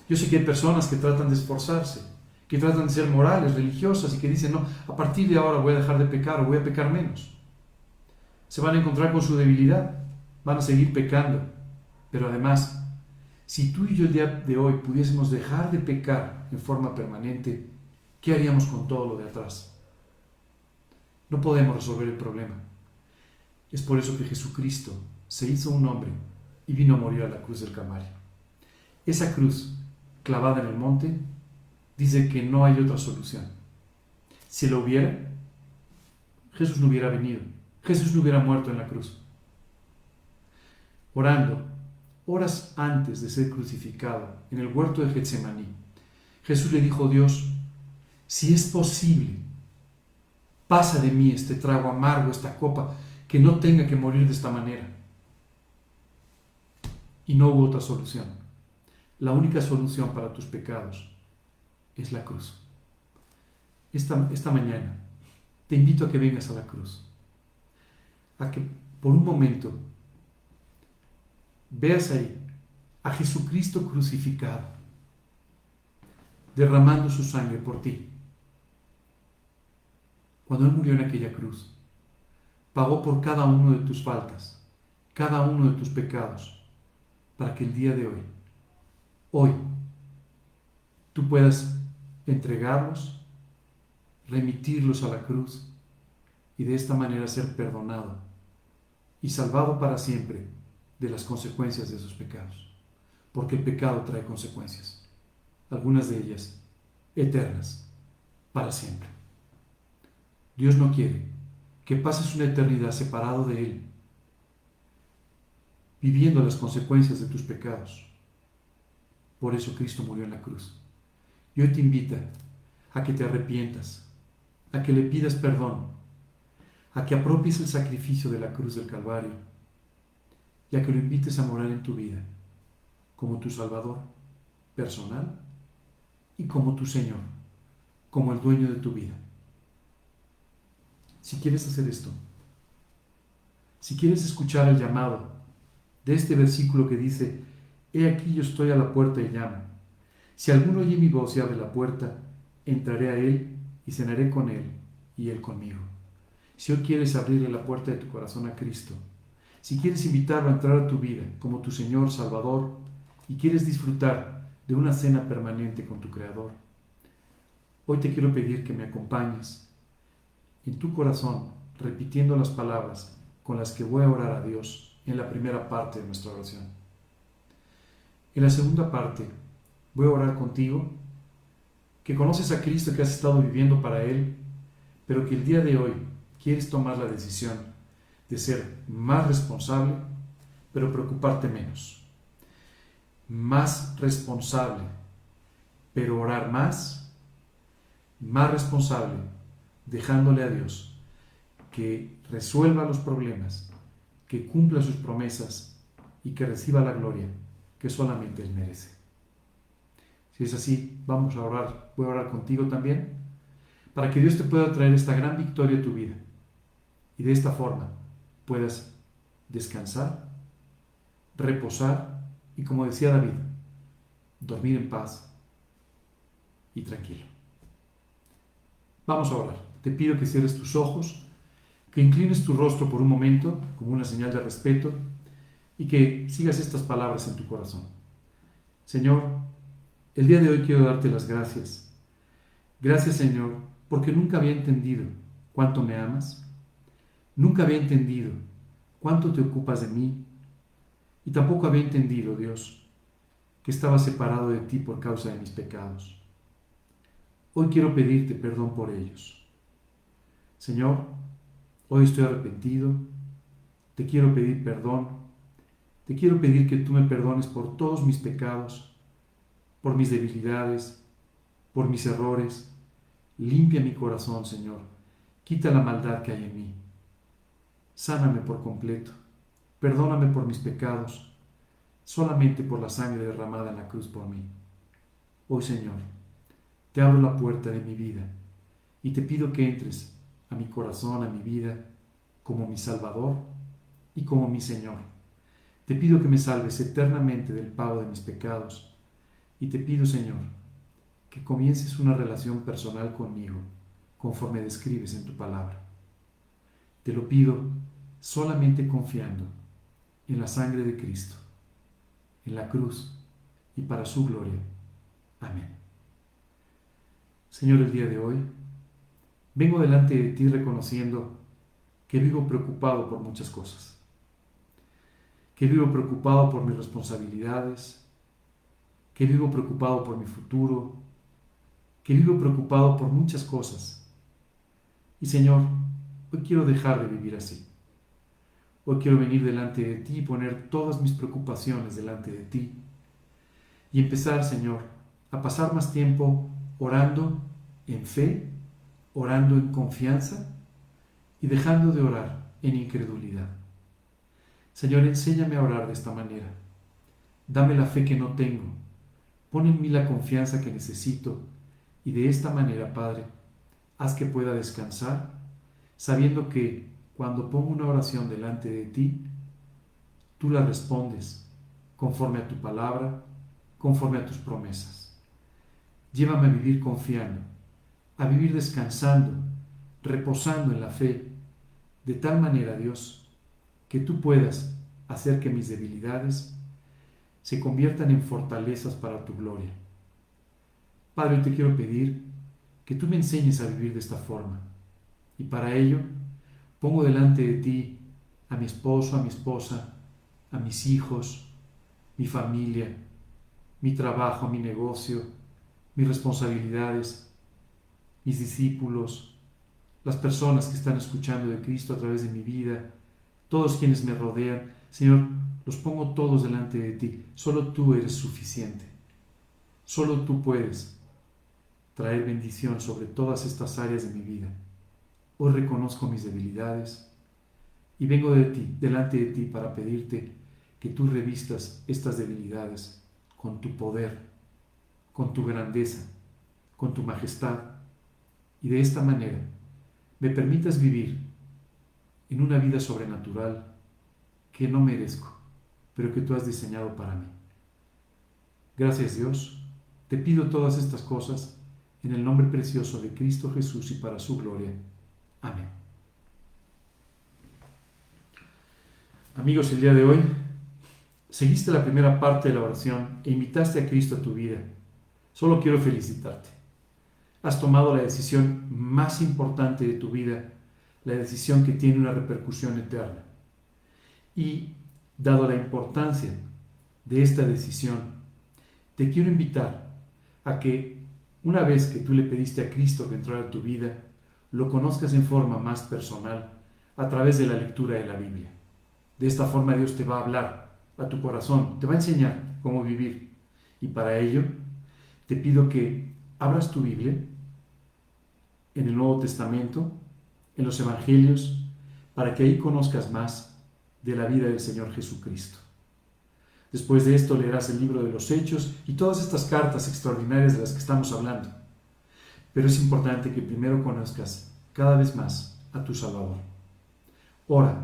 Yo sé que hay personas que tratan de esforzarse, que tratan de ser morales, religiosas y que dicen, no, a partir de ahora voy a dejar de pecar o voy a pecar menos. Se van a encontrar con su debilidad, van a seguir pecando, pero además si tú y yo el día de hoy pudiésemos dejar de pecar en forma permanente, ¿qué haríamos con todo lo de atrás? No podemos resolver el problema. Es por eso que Jesucristo se hizo un hombre y vino a morir a la cruz del Calvario. Esa cruz clavada en el monte dice que no hay otra solución. Si lo hubiera, Jesús no hubiera venido. Jesús no hubiera muerto en la cruz. Orando, horas antes de ser crucificado, en el huerto de Getsemaní, Jesús le dijo a Dios, si es posible, pasa de mí este trago amargo, esta copa, que no tenga que morir de esta manera. Y no hubo otra solución. La única solución para tus pecados es la cruz. Esta, esta mañana te invito a que vengas a la cruz, a que por un momento veas ahí a Jesucristo crucificado, derramando su sangre por ti. Cuando Él murió en aquella cruz, pagó por cada uno de tus faltas, cada uno de tus pecados, para que el día de hoy, hoy tú puedas entregarlos, remitirlos a la cruz y de esta manera ser perdonado y salvado para siempre de las consecuencias de sus pecados. Porque el pecado trae consecuencias, algunas de ellas eternas, para siempre. Dios no quiere que pases una eternidad separado de Él, viviendo las consecuencias de tus pecados. Por eso Cristo murió en la cruz. Y hoy te invita a que te arrepientas, a que le pidas perdón a que apropies el sacrificio de la cruz del Calvario y a que lo invites a morar en tu vida como tu Salvador personal y como tu Señor, como el dueño de tu vida. Si quieres hacer esto, si quieres escuchar el llamado de este versículo que dice, He aquí yo estoy a la puerta y llamo. Si alguno oye mi voz y abre la puerta, entraré a él y cenaré con él y él conmigo. Si hoy quieres abrirle la puerta de tu corazón a Cristo, si quieres invitarlo a entrar a tu vida como tu Señor Salvador y quieres disfrutar de una cena permanente con tu Creador, hoy te quiero pedir que me acompañes en tu corazón repitiendo las palabras con las que voy a orar a Dios en la primera parte de nuestra oración. En la segunda parte voy a orar contigo, que conoces a Cristo que has estado viviendo para Él, pero que el día de hoy quieres tomar la decisión de ser más responsable, pero preocuparte menos. Más responsable, pero orar más. Más responsable, dejándole a Dios que resuelva los problemas, que cumpla sus promesas y que reciba la gloria que solamente Él merece. Si es así, vamos a orar. Voy a orar contigo también para que Dios te pueda traer esta gran victoria a tu vida y de esta forma puedas descansar, reposar y como decía David, dormir en paz y tranquilo. Vamos a orar. Te pido que cierres tus ojos, que inclines tu rostro por un momento como una señal de respeto y que sigas estas palabras en tu corazón. Señor, el día de hoy quiero darte las gracias. Gracias Señor, porque nunca había entendido cuánto me amas Nunca había entendido cuánto te ocupas de mí y tampoco había entendido, Dios, que estaba separado de ti por causa de mis pecados. Hoy quiero pedirte perdón por ellos. Señor, hoy estoy arrepentido, te quiero pedir perdón, te quiero pedir que tú me perdones por todos mis pecados, por mis debilidades, por mis errores. Limpia mi corazón, Señor, quita la maldad que hay en mí. Sáname por completo. Perdóname por mis pecados, solamente por la sangre derramada en la cruz por mí. Hoy, Señor, te abro la puerta de mi vida y te pido que entres mi corazón, a mi vida, como mi Salvador y como mi Señor. Te pido que me salves eternamente del pago de mis pecados y te pido, Señor, que comiences una relación personal conmigo, conforme describes en tu palabra. Te lo pido solamente confiando en la sangre de Cristo, en la cruz y para su gloria. Amén. Señor, el día de hoy vengo delante de ti reconociendo que vivo preocupado por muchas cosas, que vivo preocupado por mis responsabilidades, que vivo preocupado por mi futuro, que vivo preocupado por muchas cosas. Y Señor, Hoy quiero dejar de vivir así. Hoy quiero venir delante de ti y poner todas mis preocupaciones delante de ti. Y empezar, Señor, a pasar más tiempo orando en fe, orando en confianza y dejando de orar en incredulidad. Señor, enséñame a orar de esta manera. Dame la fe que no tengo. Pon en mí la confianza que necesito. Y de esta manera, Padre, haz que pueda descansar sabiendo que cuando pongo una oración delante de ti, tú la respondes conforme a tu palabra, conforme a tus promesas. Llévame a vivir confiando, a vivir descansando, reposando en la fe, de tal manera, Dios, que tú puedas hacer que mis debilidades se conviertan en fortalezas para tu gloria. Padre, te quiero pedir que tú me enseñes a vivir de esta forma. Y para ello, pongo delante de ti a mi esposo, a mi esposa, a mis hijos, mi familia, mi trabajo, mi negocio, mis responsabilidades, mis discípulos, las personas que están escuchando de Cristo a través de mi vida, todos quienes me rodean. Señor, los pongo todos delante de ti. Solo tú eres suficiente. Solo tú puedes traer bendición sobre todas estas áreas de mi vida. Hoy reconozco mis debilidades y vengo de ti, delante de ti para pedirte que tú revistas estas debilidades con tu poder, con tu grandeza, con tu majestad y de esta manera me permitas vivir en una vida sobrenatural que no merezco pero que tú has diseñado para mí. Gracias Dios, te pido todas estas cosas en el nombre precioso de Cristo Jesús y para su gloria. Amén. Amigos, el día de hoy seguiste la primera parte de la oración e invitaste a Cristo a tu vida. Solo quiero felicitarte. Has tomado la decisión más importante de tu vida, la decisión que tiene una repercusión eterna. Y Dado la importancia de esta decisión, te quiero invitar a que una vez que tú le pediste a Cristo que entrara a tu vida, lo conozcas en forma más personal a través de la lectura de la Biblia. De esta forma Dios te va a hablar a tu corazón, te va a enseñar cómo vivir. Y para ello te pido que abras tu Biblia en el Nuevo Testamento, en los Evangelios, para que ahí conozcas más de la vida del Señor Jesucristo. Después de esto leerás el libro de los Hechos y todas estas cartas extraordinarias de las que estamos hablando. Pero es importante que primero conozcas cada vez más a tu Salvador. Ora,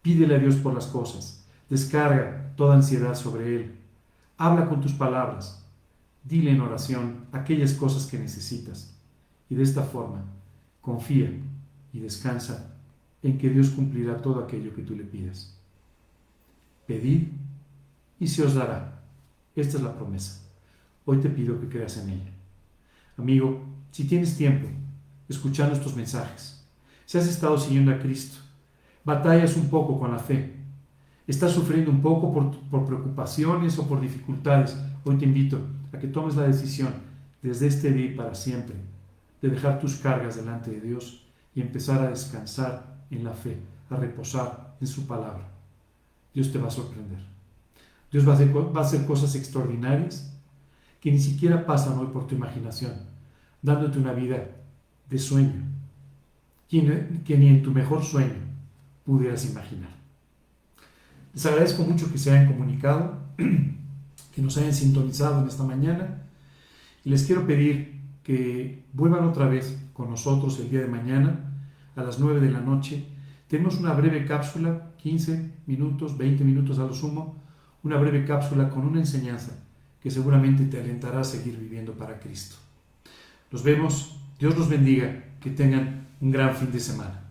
pídele a Dios por las cosas, descarga toda ansiedad sobre Él, habla con tus palabras, dile en oración aquellas cosas que necesitas y de esta forma confía y descansa en que Dios cumplirá todo aquello que tú le pidas. Pedid y se os dará. Esta es la promesa. Hoy te pido que creas en ella. Amigo, si tienes tiempo, escuchando estos mensajes, si has estado siguiendo a Cristo, batallas un poco con la fe, estás sufriendo un poco por, por preocupaciones o por dificultades, hoy te invito a que tomes la decisión desde este día y para siempre de dejar tus cargas delante de Dios y empezar a descansar en la fe, a reposar en su palabra. Dios te va a sorprender. Dios va a hacer, cosas extraordinarias que ni siquiera pasan hoy por tu imaginación, dándote una vida de sueño, que ni en tu mejor sueño pudieras imaginar. Les agradezco mucho que se hayan comunicado, <clears throat> que nos hayan sintonizado en esta mañana y les quiero pedir que vuelvan otra vez con nosotros el día de mañana a las 9 de la noche. Tenemos una breve cápsula, 15 minutos, 20 minutos a lo sumo, una breve cápsula con una enseñanza que seguramente te alentará a seguir viviendo para Cristo. Nos vemos, Dios los bendiga, que tengan un gran fin de semana.